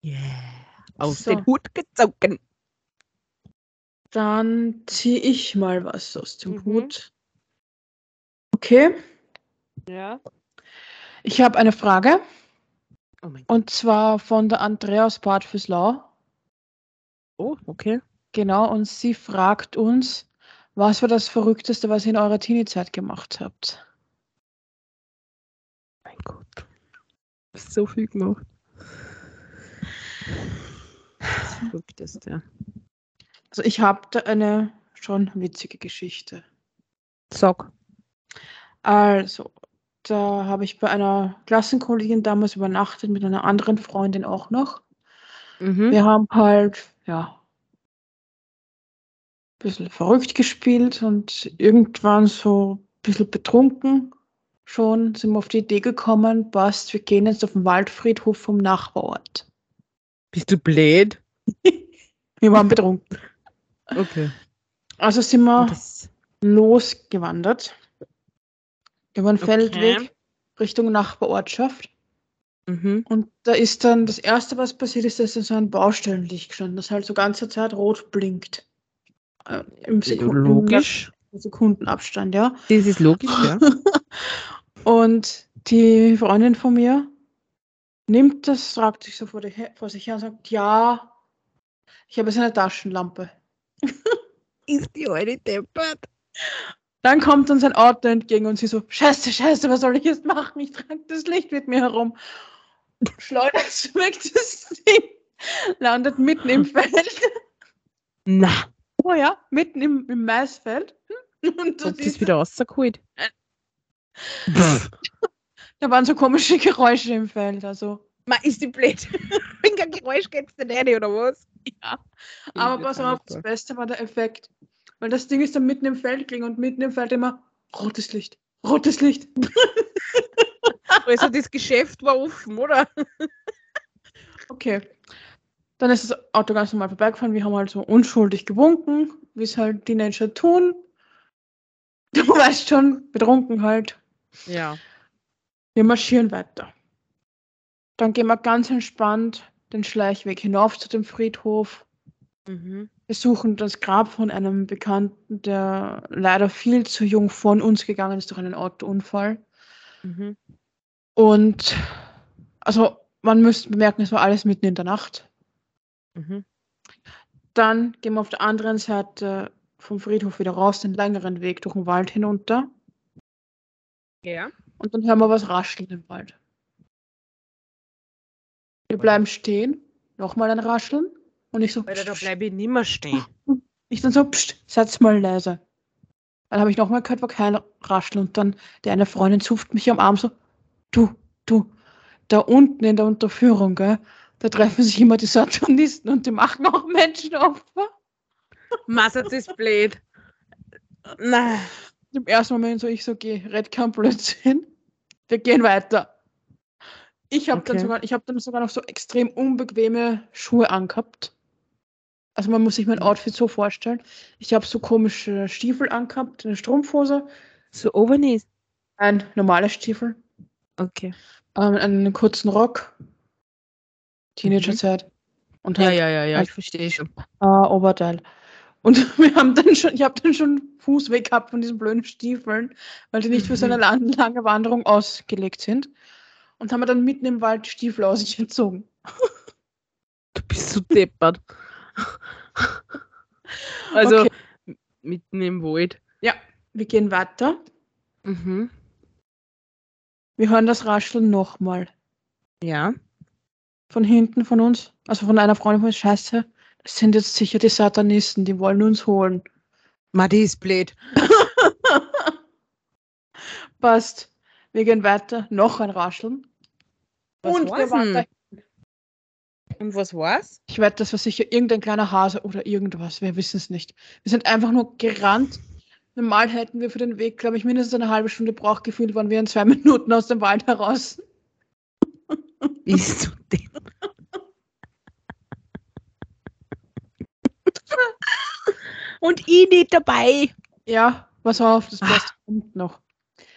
Yeah. Aus So. den Hut gezogen. Dann ziehe ich mal was aus dem Mhm. Hut. Okay, Ja. Ich habe eine Frage. Oh. Und zwar von der Andrea aus Bad Füßlau. Oh, okay. Genau, und sie fragt uns, was war das Verrückteste, was ihr in eurer Teenie-Zeit gemacht habt? Mein Gott. So viel gemacht. Das Verrückteste. Also ich habe da eine schon witzige Geschichte. Sag. Also, da habe ich bei einer Klassenkollegin damals übernachtet, mit einer anderen Freundin auch noch. Mhm. Wir haben halt, ja, ein bisschen verrückt gespielt und irgendwann so ein bisschen betrunken schon sind wir auf die Idee gekommen, passt, wir gehen jetzt auf den Waldfriedhof vom Nachbarort. Bist du blöd? Wir waren betrunken. Okay. Also sind wir losgewandert über den Okay. Feldweg Richtung Nachbarortschaft. mhm. Und da ist dann das Erste, was passiert ist, dass da so ein Baustellenlicht gestanden, das halt so ganze Zeit rot blinkt. Äh, Im Sekunden, Logisch. Sekundenabstand, ja. Das ist logisch, ja. Und die Freundin von mir nimmt das, fragt sich so vor, die, vor sich her und sagt, ja, ich habe jetzt eine Taschenlampe. ist die alte deppert? Dann kommt uns ein Auto entgegen und sie so, scheiße, scheiße, was soll ich jetzt machen? Ich trage das Licht mit mir herum. Schleudert weg das Ding, landet mitten im Feld. Na, Oh ja, mitten im, im Maisfeld. Und du siehst, wieder rausgeholt. da waren so komische Geräusche im Feld. Also. Ma, ist die blöd. Wenn kein Geräusch geht's denn rein, oder was? Ja. Aber pass auf, das Beste war der Effekt. Weil das Ding ist dann mitten im Feld gelegen und mitten im Feld immer rotes Licht. Rotes Licht. Also das Geschäft war offen, oder? Okay. Dann ist das Auto ganz normal vorbeigefahren. Wir haben halt so unschuldig gewunken, wie es halt Teenager tun. Du weißt schon, betrunken halt. Ja. Wir marschieren weiter. Dann gehen wir ganz entspannt den Schleichweg hinauf zu dem Friedhof. Mhm. Wir suchen das Grab von einem Bekannten, der leider viel zu jung von uns gegangen ist durch einen Autounfall. Mhm. Und also man müsste bemerken, es war alles mitten in der Nacht. Mhm. Dann gehen wir auf der anderen Seite vom Friedhof wieder raus, den längeren Weg durch den Wald hinunter. Ja. Und dann hören wir was rascheln im Wald. Wir bleiben stehen, nochmal ein Rascheln. Und ich so, Alter, da bleibe ich nimmer stehen. ich dann so, pst, setz mal leise. Dann habe ich nochmal gehört, war kein Rascheln. Und dann die eine Freundin zupft mich am Arm so, du, du, da unten in der Unterführung, gell, da treffen sich immer die Satanisten und die machen auch Menschenopfer. Massert ist blöd. Na. Im ersten Moment so, ich so, geh, red kein Blödsinn. Wir gehen weiter. Ich habe dann Okay. sogar, ich habe dann sogar noch so extrem unbequeme Schuhe angehabt. Also man muss sich mein Mhm. Outfit so vorstellen. Ich habe so komische Stiefel angehabt, eine Strumpfhose, So Overknees. ein normales Stiefel, Okay. ähm, einen kurzen Rock, Teenagerzeit und Ja, halt ja, ja, ja, halt- ich verstehe schon. äh, Oberteil. Und wir haben dann schon, ich habe dann schon Fußweg gehabt von diesen blöden Stiefeln, weil die nicht für so eine Mhm. lang, lange Wanderung ausgelegt sind. Und haben wir dann mitten im Wald Stiefel aus sich entzogen. bist du deppert. also Okay. mitten im Wald. Wir gehen weiter. Mhm. Wir hören das Rascheln nochmal. Ja. Von hinten von uns, also von einer Freundin von uns. Scheiße, das sind jetzt sicher die Satanisten, die wollen uns holen. Ma, die ist blöd. Passt. Wir gehen weiter. Noch ein Rascheln. Was Und wir da. Und was war's? Ich wette, das war sicher irgendein kleiner Hase oder irgendwas. Wir wissen es nicht. Wir sind einfach nur gerannt. Normal hätten wir für den Weg, glaube ich, mindestens eine halbe Stunde braucht. Gefühlt waren wir in zwei Minuten aus dem Wald heraus. Bist du deppert. Und ich nicht dabei. Ja, pass auf, das Beste kommt noch.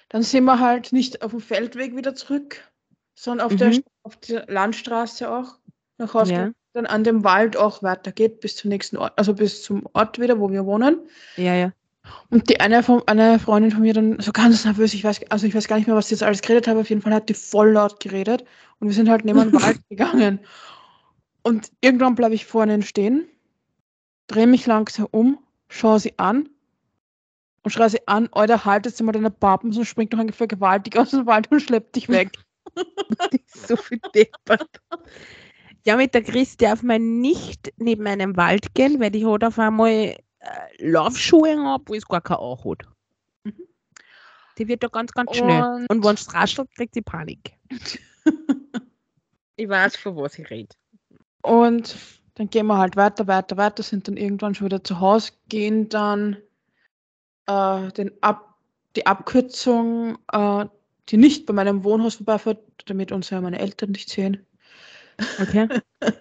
Dann sind wir halt nicht auf dem Feldweg wieder zurück, sondern auf, der, Mhm. auf der Landstraße auch nach Hause. Ja. Dann an dem Wald auch weitergeht bis zum nächsten Ort, also bis zum Ort wieder, wo wir wohnen. Ja, ja. Und die eine, von, eine Freundin von mir dann so ganz nervös, ich weiß, also ich weiß gar nicht mehr, was sie jetzt alles geredet haben, auf jeden Fall hat die voll laut geredet und wir sind halt neben den Wald gegangen. Und irgendwann bleibe ich vorne stehen, drehe mich langsam um, schaue sie an und schreie sie an, Alter, haltet sie mal deine Pappen, sonst springt noch ungefähr gewaltig aus dem Wald und schleppt dich weg. So viel deppert. Ja, mit der Chris darf man nicht neben einem Wald gehen, weil die hat auf einmal äh, Laufschuhe an, wo es gar kein Auch hat. Mhm. Die wird da ganz, ganz schnell. Und- Und wenn es raschelt, kriegt sie Panik. ich weiß, von was ich rede. Und dann gehen wir halt weiter, weiter, weiter, sind dann irgendwann schon wieder zu Hause, gehen dann äh, den Ab die Abkürzung, äh, die nicht bei meinem Wohnhaus vorbeiführt, damit uns ja meine Eltern nicht sehen. Okay.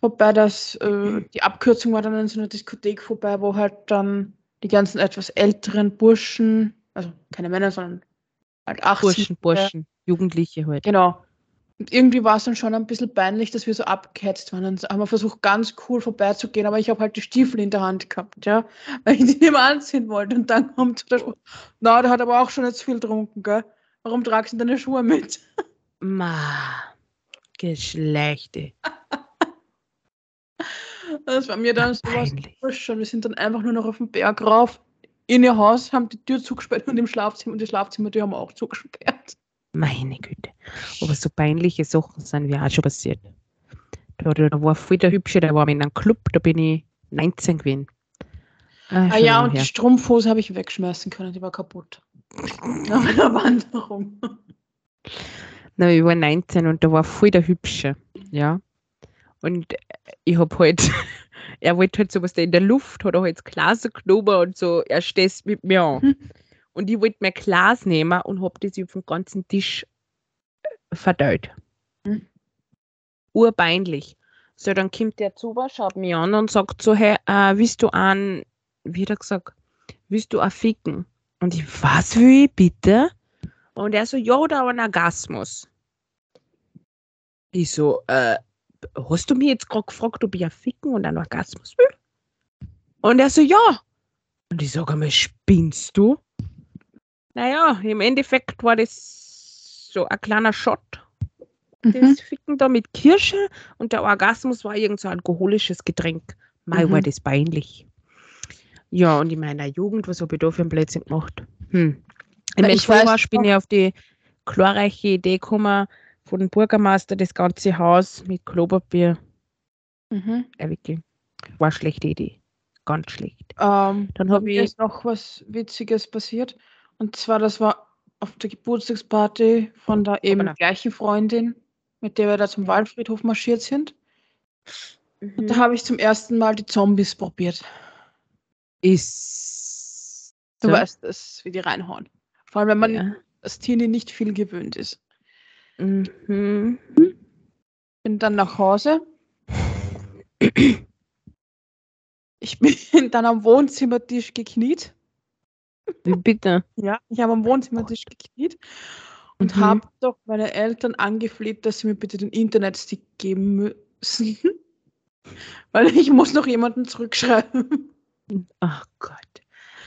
Wobei das, äh, die Abkürzung war dann in so einer Diskothek vorbei, wo halt dann die ganzen etwas älteren Burschen, also keine Männer, sondern halt 18. Burschen, Burschen, Jugendliche halt. Genau. Und irgendwie war es dann schon ein bisschen peinlich, dass wir so abgehetzt waren. Dann haben wir versucht, ganz cool vorbeizugehen, aber ich habe halt die Stiefel in der Hand gehabt, ja, weil ich die nicht mehr anziehen wollte. Und dann kommt der Spruch, na, der hat aber auch schon jetzt viel getrunken, gell? Warum tragst du denn deine Schuhe mit? Ma, Geschlechte. Das war mir dann sowas Peinlich. schon. Wir sind dann einfach nur noch auf den Berg rauf, in ihr Haus, haben die Tür zugesperrt und im Schlafzimmer und die Schlafzimmertür haben wir auch zugesperrt. Meine Güte. Aber so peinliche Sachen sind mir auch schon passiert. Da, da, da war voll der Hübsche, der war in einem Club, da bin ich 19 gewesen. Ah schon ja, und die her. Strumpfhose habe ich wegschmeißen können, die war kaputt. Nach einer Wanderung. Na, ich war 19 und da war voll der Hübsche. Ja. Und ich hab halt, er wollte halt sowas da in der Luft, hat er halt das Glas genommen und so, er stehst mit mir an. Hm. Und ich wollte mein Glas nehmen und hab das auf den ganzen Tisch äh, verteilt. Hm. Urbeinlich. So, dann kommt der zu, schaut mich an und sagt so, hey, äh, willst du an, wie hat er gesagt, willst du ein Ficken? Und ich, was will ich bitte? Und er so, ja, oder einen Orgasmus. Ich so, äh, hast du mich jetzt gerade gefragt, ob ich ein Ficken und einen Orgasmus will? Und er so, ja. Und ich sage einmal, spinnst du? Naja, im Endeffekt war das so ein kleiner Shot. Mhm. Das Ficken da mit Kirsche und der Orgasmus war irgend so ein alkoholisches Getränk. Mal Mhm. war das peinlich. Ja, und in meiner Jugend, was habe ich da für einen Blödsinn gemacht? Hm. Meinem ich weiß bin ich auf die glorreiche Idee gekommen, von dem Bürgermeister das ganze Haus mit Klopapier Mhm. erwickeln. War eine schlechte Idee. Ganz schlecht. Ähm, Dann habe ich, ist noch was Witziges passiert. Und zwar, das war auf der Geburtstagsparty von der eben gleichen Freundin, mit der wir da zum Waldfriedhof marschiert sind. Und da Mhm. habe ich zum ersten Mal die Zombies probiert. ist Du so, weißt es, wie die reinhauen. Vor allem, wenn man ja. als Teenie nicht viel gewöhnt ist. Mhm. Bin dann nach Hause. Ich bin dann am Wohnzimmertisch gekniet. Wie bitte? Ja, ich habe am Wohnzimmertisch gekniet und Mhm. habe doch meine Eltern angefleht, dass sie mir bitte den Internetstick geben müssen. Weil ich muss noch jemanden zurückschreiben. Ach Gott.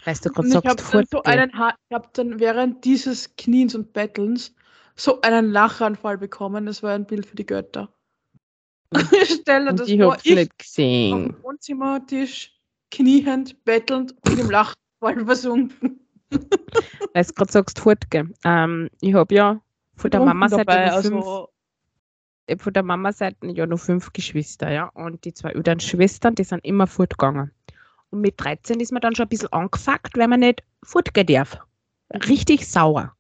Weißt du, Und gerade ich habe sagst dann, so einen ich hab dann während dieses Kniens und Bettelns so einen Lachanfall bekommen. Das war ein Bild für die Götter. Stell dir das ich vor, ich nicht gesehen. dem Wohnzimmertisch, kniehend, bettelnd und im Lachfall versunken. Weil du gerade sagst, fortgehen. Ähm, ich habe ja von der noch fünf, also ich hab von der Mama-Seite ja noch fünf Geschwister, ja. Und die zwei älteren Schwestern, die sind immer fortgegangen. Und mit 13 ist man dann schon ein bisschen angefuckt, weil man nicht fortgehen darf. Richtig sauer.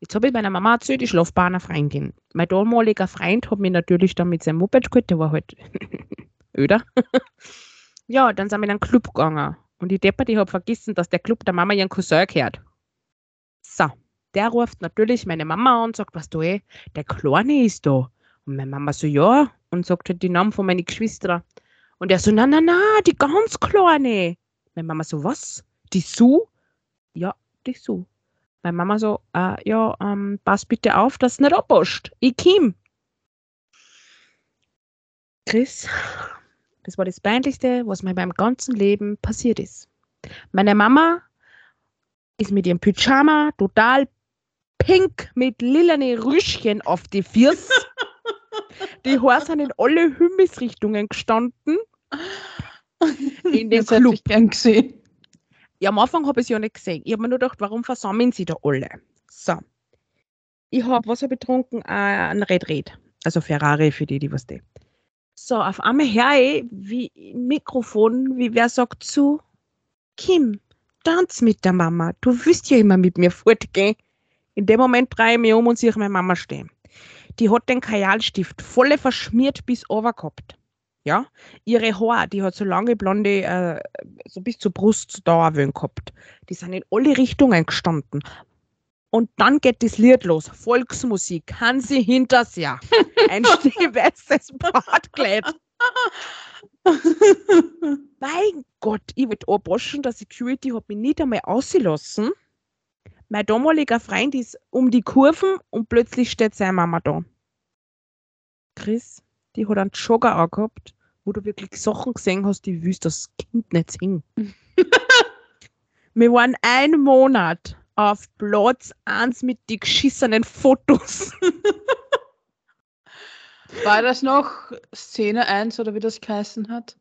Jetzt habe ich meiner Mama erzählt, ich schlafe bei einer Freundin. Mein damaliger Freund hat mich natürlich dann mit seinem Moped geholt, der war halt öder. ja, dann sind wir in einen Club gegangen. Und die Depper, die hat vergessen, dass der Club der Mama ihren Cousin gehört. So, der ruft natürlich meine Mama an und sagt, was du eh, der Kleine ist da. Und meine Mama so, ja, und sagt halt die Namen von meinen Geschwistern. Und er so, na, na, na, die ganz Kleine. Meine Mama so, was? Die Sue? Ja, die Sue. Meine Mama so, äh, ja, ähm, pass bitte auf, dass du nicht abpasst. Ich komm. Chris, das war das Peinlichste, was mir meinem ganzen Leben passiert ist. Meine Mama ist mit ihrem Pyjama total pink mit lilane Rüschchen auf die Füße. Die Haare sind in alle Himmelsrichtungen gestanden. In dem das hätte Club. ich gern gesehen. Ja, am Anfang habe ich es ja nicht gesehen. Ich habe mir nur gedacht, warum versammeln sie da alle? So. Ich habe, was habe ich getrunken? Äh, ein Red Red. Also Ferrari für die, die was die. So, auf einmal ich, wie Mikrofon, wie wer sagt zu, Kim, tanz mit der Mama. Du willst ja immer mit mir fortgehen. In dem Moment drehe ich mich um und sehe meine Mama stehen. Die hat den Kajalstift voll verschmiert bis over gehabt. Ja, ihre Haare, die hat so lange blonde, äh, so bis zur Brust da gehabt. Die sind in alle Richtungen gestanden. Und dann geht das Lied los. Volksmusik. Hansi Hintersjahr. Ein stilweißes Bartkleid. Mein Gott, ich wollte anpassen, der Security hat mich nicht einmal ausgelassen. Mein damaliger Freund ist um die Kurven und plötzlich steht seine Mama da. Chris, die hat einen Jogger angehabt, wo du wirklich Sachen gesehen hast, die willst das Kind nicht sehen. Wir waren einen Monat auf Platz 1 mit den geschissenen Fotos. War das noch Szene 1 oder wie das geheißen hat?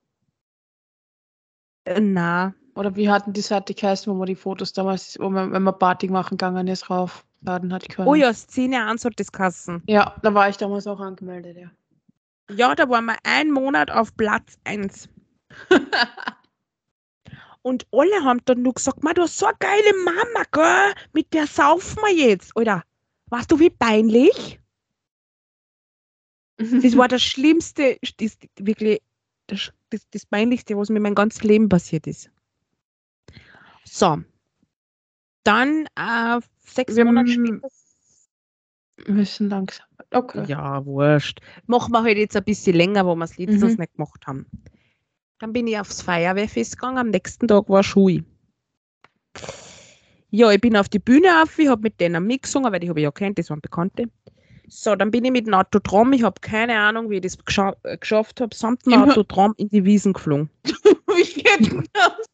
Äh, Na, Oder wie hatten die Seite geheißen, wo man die Fotos damals, wo man, wenn man Party machen gegangen ist, raufladen hat können? oh ja, Szene 1 hat das Kassen. Ja, da war ich damals auch angemeldet, ja. Ja, da waren wir einen Monat auf Platz 1. Und alle haben dann nur gesagt, "Ma, du hast so eine geile Mama, gell? Mit der saufen wir jetzt. Alter, weißt du, wie peinlich? Das war das Schlimmste, das, wirklich das, das, das Peinlichste, was mir mein ganzes Leben passiert ist. So. Dann äh, sechs Wir Monate später. Wir müssen langsam. Okay. Ja, wurscht. Machen wir halt jetzt ein bisschen länger, wo wir es letztens Mhm. nicht gemacht haben. Dann bin ich aufs Feuerwehrfest gegangen. Am nächsten Tag war Schule. Ja, ich bin auf die Bühne auf, ich habe mit denen mitgesungen, weil die habe ich ja kennt, das waren Bekannte. So, dann bin ich mit dem Autotram, ich habe keine Ahnung, wie ich das gescha äh, geschafft habe, samt dem Autotram in die Wiesen geflogen. Wie geht das?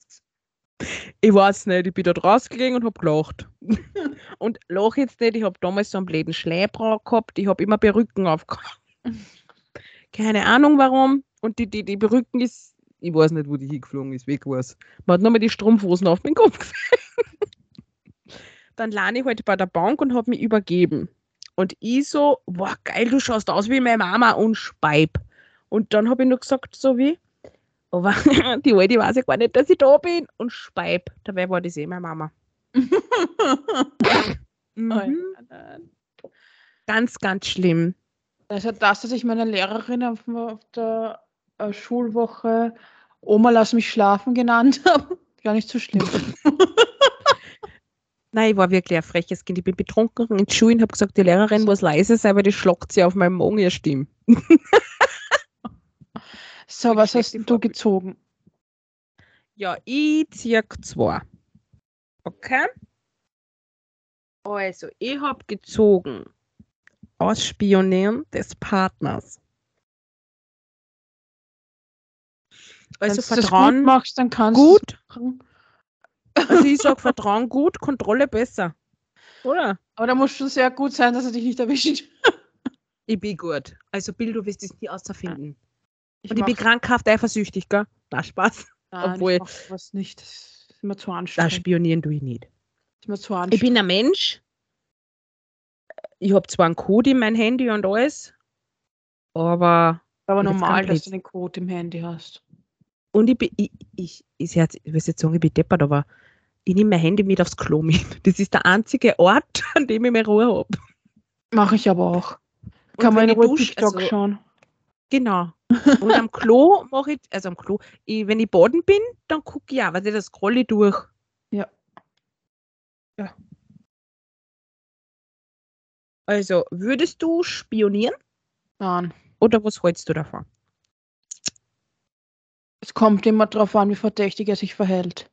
Ich weiß nicht, ich bin dort rausgelegen und habe gelacht. und lach jetzt nicht, ich habe damals so einen blöden Schleibbrauch gehabt, ich habe immer Perücken aufgehabt. Keine Ahnung warum. Und die, die, die Perücken ist, ich weiß nicht, wo die hingeflogen ist, weg war's. Man hat nur mal die Strumpfhosen auf meinen Kopf gesehen. Dann lerne ich halt bei der Bank und habe mich übergeben. Und ich so, wow, geil, du schaust aus wie meine Mama und Speib. Und dann habe ich nur gesagt, so wie, aber die Alte weiß ja gar nicht, dass ich da bin und Speib. Dabei war das eh meine Mama. Mhm. Ganz, ganz schlimm. Also das, dass ich meine Lehrerin auf, der äh, Schulwoche Oma lass mich schlafen genannt habe. Gar nicht so schlimm. Nein, ich war wirklich ein freches Kind. Ich bin betrunken in die Schule und habe gesagt, die Lehrerin muss leise sein, weil die schlagt sie auf meinem Magen, ihr Stimme. So, was hast du gezogen? Ja, ich circa zwei. Okay? Also, ich habe gezogen. Ausspionieren des Partners. Also Wenn du das gut Vertrauen machst, dann kannst gut. du. Also ich sage Vertrauen gut, Kontrolle besser. Oder? Aber da muss schon sehr gut sein, dass er dich nicht erwischt. Ich bin gut. Also Bill, du wirst es nie außerfinden. Ich Und ich bin krankhaft eifersüchtig, gell? Na, Spaß. Nein, obwohl- ich mach sowas nicht. Das ist mir zu Da anstrengend. spionieren tue ich nicht. Das ist mir zu Ich anstrengend. bin ein Mensch. Ich habe zwar einen Code in mein Handy und alles, aber aber normal, dass du den Code im Handy hast. und ich bin, ich, ich, ich, ich, ich will jetzt sagen, ich bin deppert, aber ich nehme mein Handy mit aufs Klo mit. Das ist der einzige Ort, an dem ich mehr Ruhe habe. Mache ich aber auch. Kann man in ich Ruhe dusch- TikTok also- schauen. Genau. Und am Klo mache ich, also am Klo, ich, wenn ich baden bin, dann gucke ich auch, weil das scrolle ich durch. Ja. Ja. Also, würdest du spionieren Nein. oder was hältst du davon? Es kommt immer darauf an, wie verdächtig er sich verhält.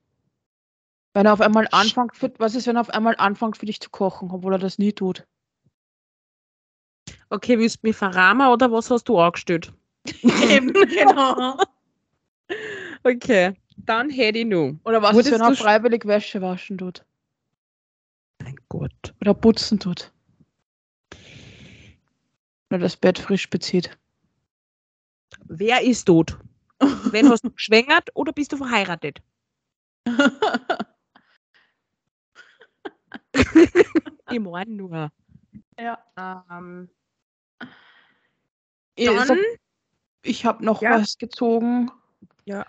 Wenn er auf einmal anfängt, für, was ist, wenn er auf einmal anfängt für dich zu kochen, obwohl er das nie tut? Okay, willst du mich verrahmen oder was hast du angestellt? Eben, genau. Okay, dann hätte ich nur. Oder was ist, Würdest wenn er freiwillig Wäsche waschen tut? Mein Gott. Oder putzen tut? Oder das Bett frisch bezieht? Wer ist tot? Wen hast du geschwängert oder bist du verheiratet? Ich meine nur. ja. Ähm, dann, ich habe noch Ja. was gezogen. Ja.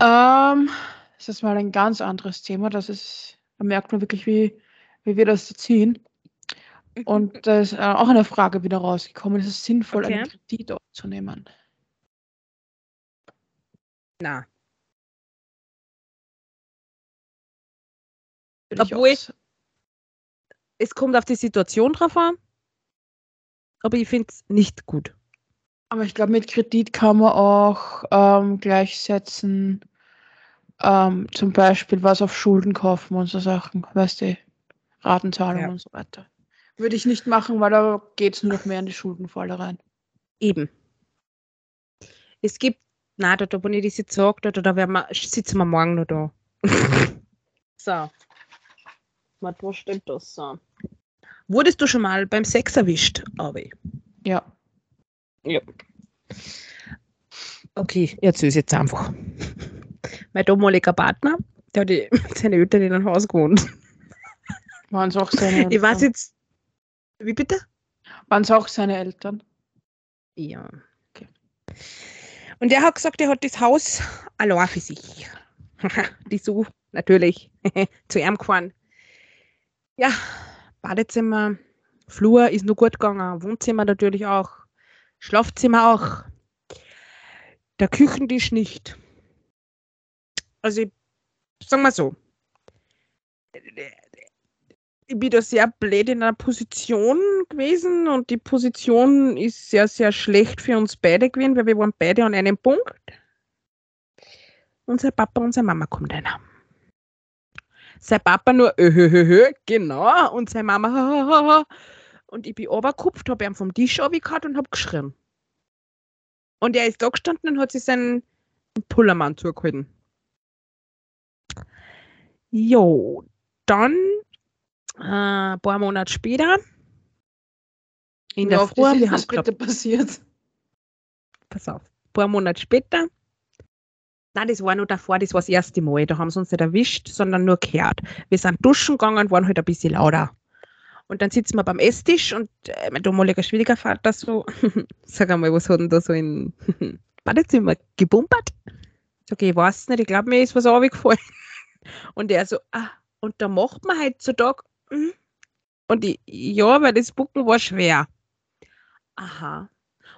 Ähm, das ist mal ein ganz anderes Thema. Das ist, da merkt man wirklich, wie, wie wir das ziehen. Und da ist äh, auch eine Frage wieder rausgekommen. Ist es sinnvoll, einen Okay. Kredit aufzunehmen? na, ich auch Obwohl- s- es kommt auf die Situation drauf an, aber ich finde es nicht gut. Aber ich glaube, mit Kredit kann man auch ähm, gleichsetzen, ähm, zum Beispiel was auf Schulden kaufen und so Sachen, weißt du, Ratenzahlung Ja. und so weiter. Würde ich nicht machen, weil da geht es nur noch mehr in die Schuldenfalle rein. Eben. Es gibt, na, da, da wo ich jetzt sage, da, da werden wir, sitzen wir morgen noch da. so. Warte, wo steht das so? Wurdest du schon mal beim Sex erwischt, Abi? Ja. Okay, ich erzähle es jetzt einfach. Mein damaliger Partner, der hat mit seinen Eltern in einem Haus gewohnt. Waren es auch seine Eltern? Ich weiß jetzt. Wie bitte? Waren es auch seine Eltern? Ja. Okay. Und er hat gesagt, er hat das Haus allein für sich. Die so natürlich zu ihm gefahren. Ja, Badezimmer, Flur ist nur gut gegangen, Wohnzimmer natürlich auch, Schlafzimmer auch, der Küchentisch nicht. Also, ich, sagen wir so, ich bin da sehr blöd in einer Position gewesen und die Position ist sehr, sehr schlecht für uns beide gewesen, weil wir waren beide an einem Punkt. Unser Papa und seine Mama kommt einer. Sein Papa nur, äh, hö, hö, hö, genau, und seine Mama. und ich bin runtergekupft, habe ihn vom Tisch runtergehauen und habe geschrien. Und er ist da gestanden und hat sich seinen Pullermann zugehalten. Jo, dann äh, ein paar Monate später, in der Früh, ist wir das haben, bitte passiert? pass auf, ein paar Monate später, nein, das war nur davor, das war das erste Mal, da haben sie uns nicht erwischt, sondern nur gehört. Wir sind duschen gegangen, waren halt ein bisschen lauter. Und dann sitzen wir beim Esstisch und äh, mein damaliger Schwiegervater so, sag einmal, was hat denn da so in Badezimmer gebumpert? Sag ich, ich weiß nicht, ich glaube, mir ist was runtergefallen. Und er so, ah, und da macht man heutzutage, mhm. und ich, ja, weil das Bucken war schwer. Aha.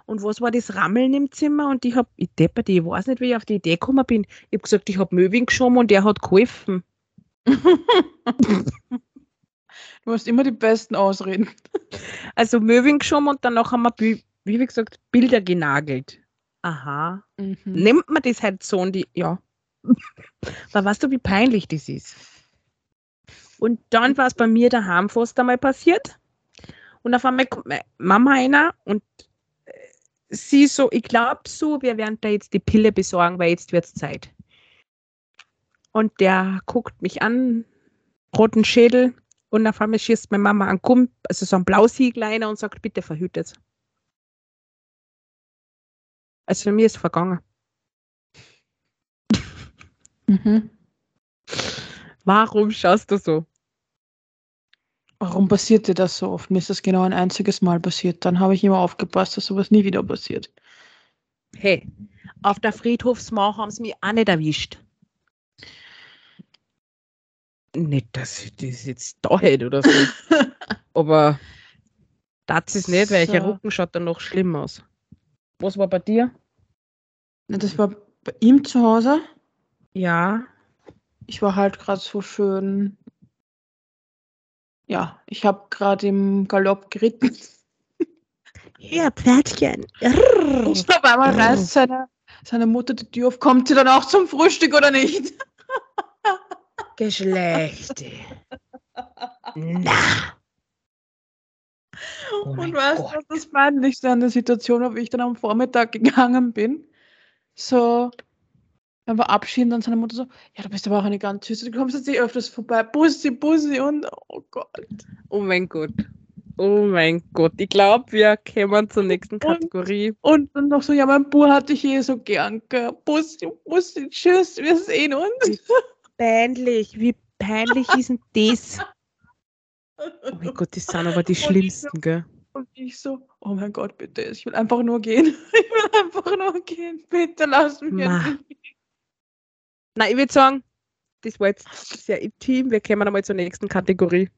Und was war das Rammeln im Zimmer? Und ich hab, ich deppert, ich weiß nicht, wie ich auf die Idee gekommen bin. Ich hab gesagt, ich hab Möwing geschoben und er hat geholfen. Du hast immer die besten Ausreden. Also Möwing geschoben und danach haben wir, wie gesagt, Bilder genagelt. Aha. Mhm. Nimmt man das halt so und die, ja. Aber weißt du, wie peinlich das ist? Und dann war es bei mir daheim fast einmal passiert. Und auf einmal kommt meine Mama einer und äh, sie so, ich glaube so, wir werden da jetzt die Pille besorgen, weil jetzt wird es Zeit. Und der guckt mich an, roten Schädel, und auf einmal schießt meine Mama einen Kump, also so einen Blausiegleiner und sagt, bitte verhütet. Also mir ist vergangen. Mhm. Warum schaust du so? Warum passiert dir das so oft? Mir ist das genau ein einziges Mal passiert. Dann habe ich immer aufgepasst, dass sowas nie wieder passiert. Hey, auf der Friedhofsmauer haben sie mich auch nicht erwischt. Nicht, dass ich das jetzt da hätte oder so. Aber das ist nicht, weil So. der Rücken schaut dann noch schlimm aus. Was war bei dir? Na, Das war bei ihm zu Hause. Ja. Ich war halt gerade so schön. Ja, ich habe gerade im Galopp geritten. Ja, Pferdchen. Und auf einmal reißt seine, seine Mutter die Tür auf. Kommt sie dann auch zum Frühstück oder nicht? Geschlechte. Na. Oh Und weißt du, was das peinlichste an der Situation war, wie ich dann am Vormittag gegangen bin? So, dann war Abschied und dann seine Mutter so, ja, du bist aber auch eine ganz süße, du kommst jetzt eh öfters vorbei, Bussi, Bussi und oh Gott. Oh mein Gott. Oh mein Gott. Ich glaube, wir kommen zur nächsten Kategorie. Und dann noch so, ja, mein Bub hatte ich eh so gern. Bussi, Bussi, tschüss, wir sehen uns. Peinlich. Wie peinlich ist denn das? Oh mein Gott, das sind aber die Und ich so- schlimmsten, gell? Und ich so, oh mein Gott, bitte, ich will einfach nur gehen. Ich will einfach nur gehen. Bitte lass mich Ma. endlich Na, ich würde sagen, das war jetzt sehr intim. Wir kommen einmal zur nächsten Kategorie.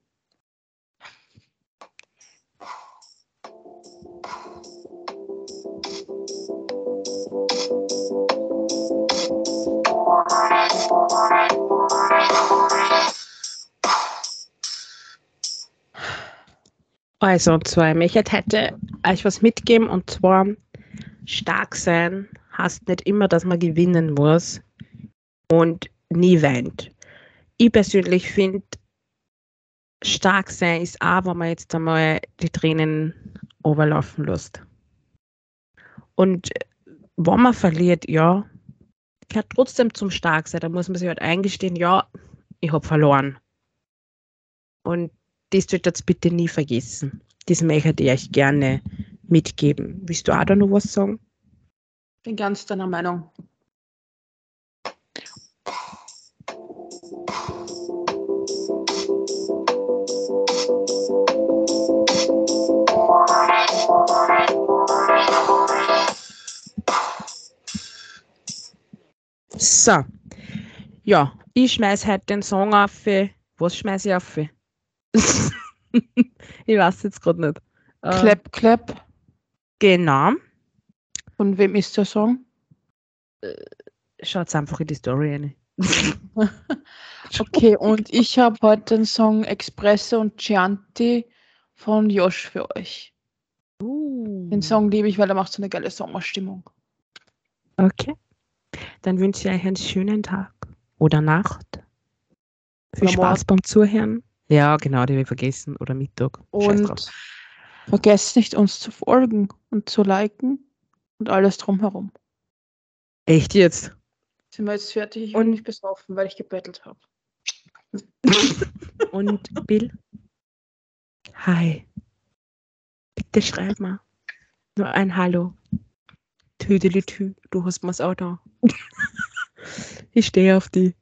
Also, und zwar, ich heute euch was mitgeben und zwar stark sein heißt nicht immer, dass man gewinnen muss und nie weint. Ich persönlich finde, stark sein ist auch, wenn man jetzt einmal die Tränen overlaufen lässt. Und wenn man verliert, ja, gehört trotzdem zum stark sein. Da muss man sich halt eingestehen, ja, ich habe verloren. Und das wird jetzt bitte nie vergessen. Das möchte ich euch gerne mitgeben. Willst du auch da noch was sagen? bin ganz deiner Meinung. So. Ja, ich schmeiß heute den Song auf. Was schmeiß ich auf? ich weiß jetzt gerade nicht. Äh, Clap, clap. Genau. Von wem ist der Song? Schaut einfach in die Story rein. Okay, und ich habe heute den Song Espresso und Chianti von Josh für euch. Uh. Den Song liebe ich, weil er macht so eine geile Sommerstimmung. Okay. Dann wünsche ich euch einen schönen Tag oder Nacht. Viel Spaß beim Zuhören. Ja, genau, die habe ich vergessen. Oder Mittag. Und vergesst nicht, uns zu folgen und zu liken und alles drumherum. Echt jetzt? Sind wir jetzt fertig? Ich Und- bin nicht besoffen, weil ich gebettelt habe. Und Bill? Hi. Bitte schreib mal. Nur ein Hallo. Tüdelitü, du hast mir's auch da. ich stehe auf die.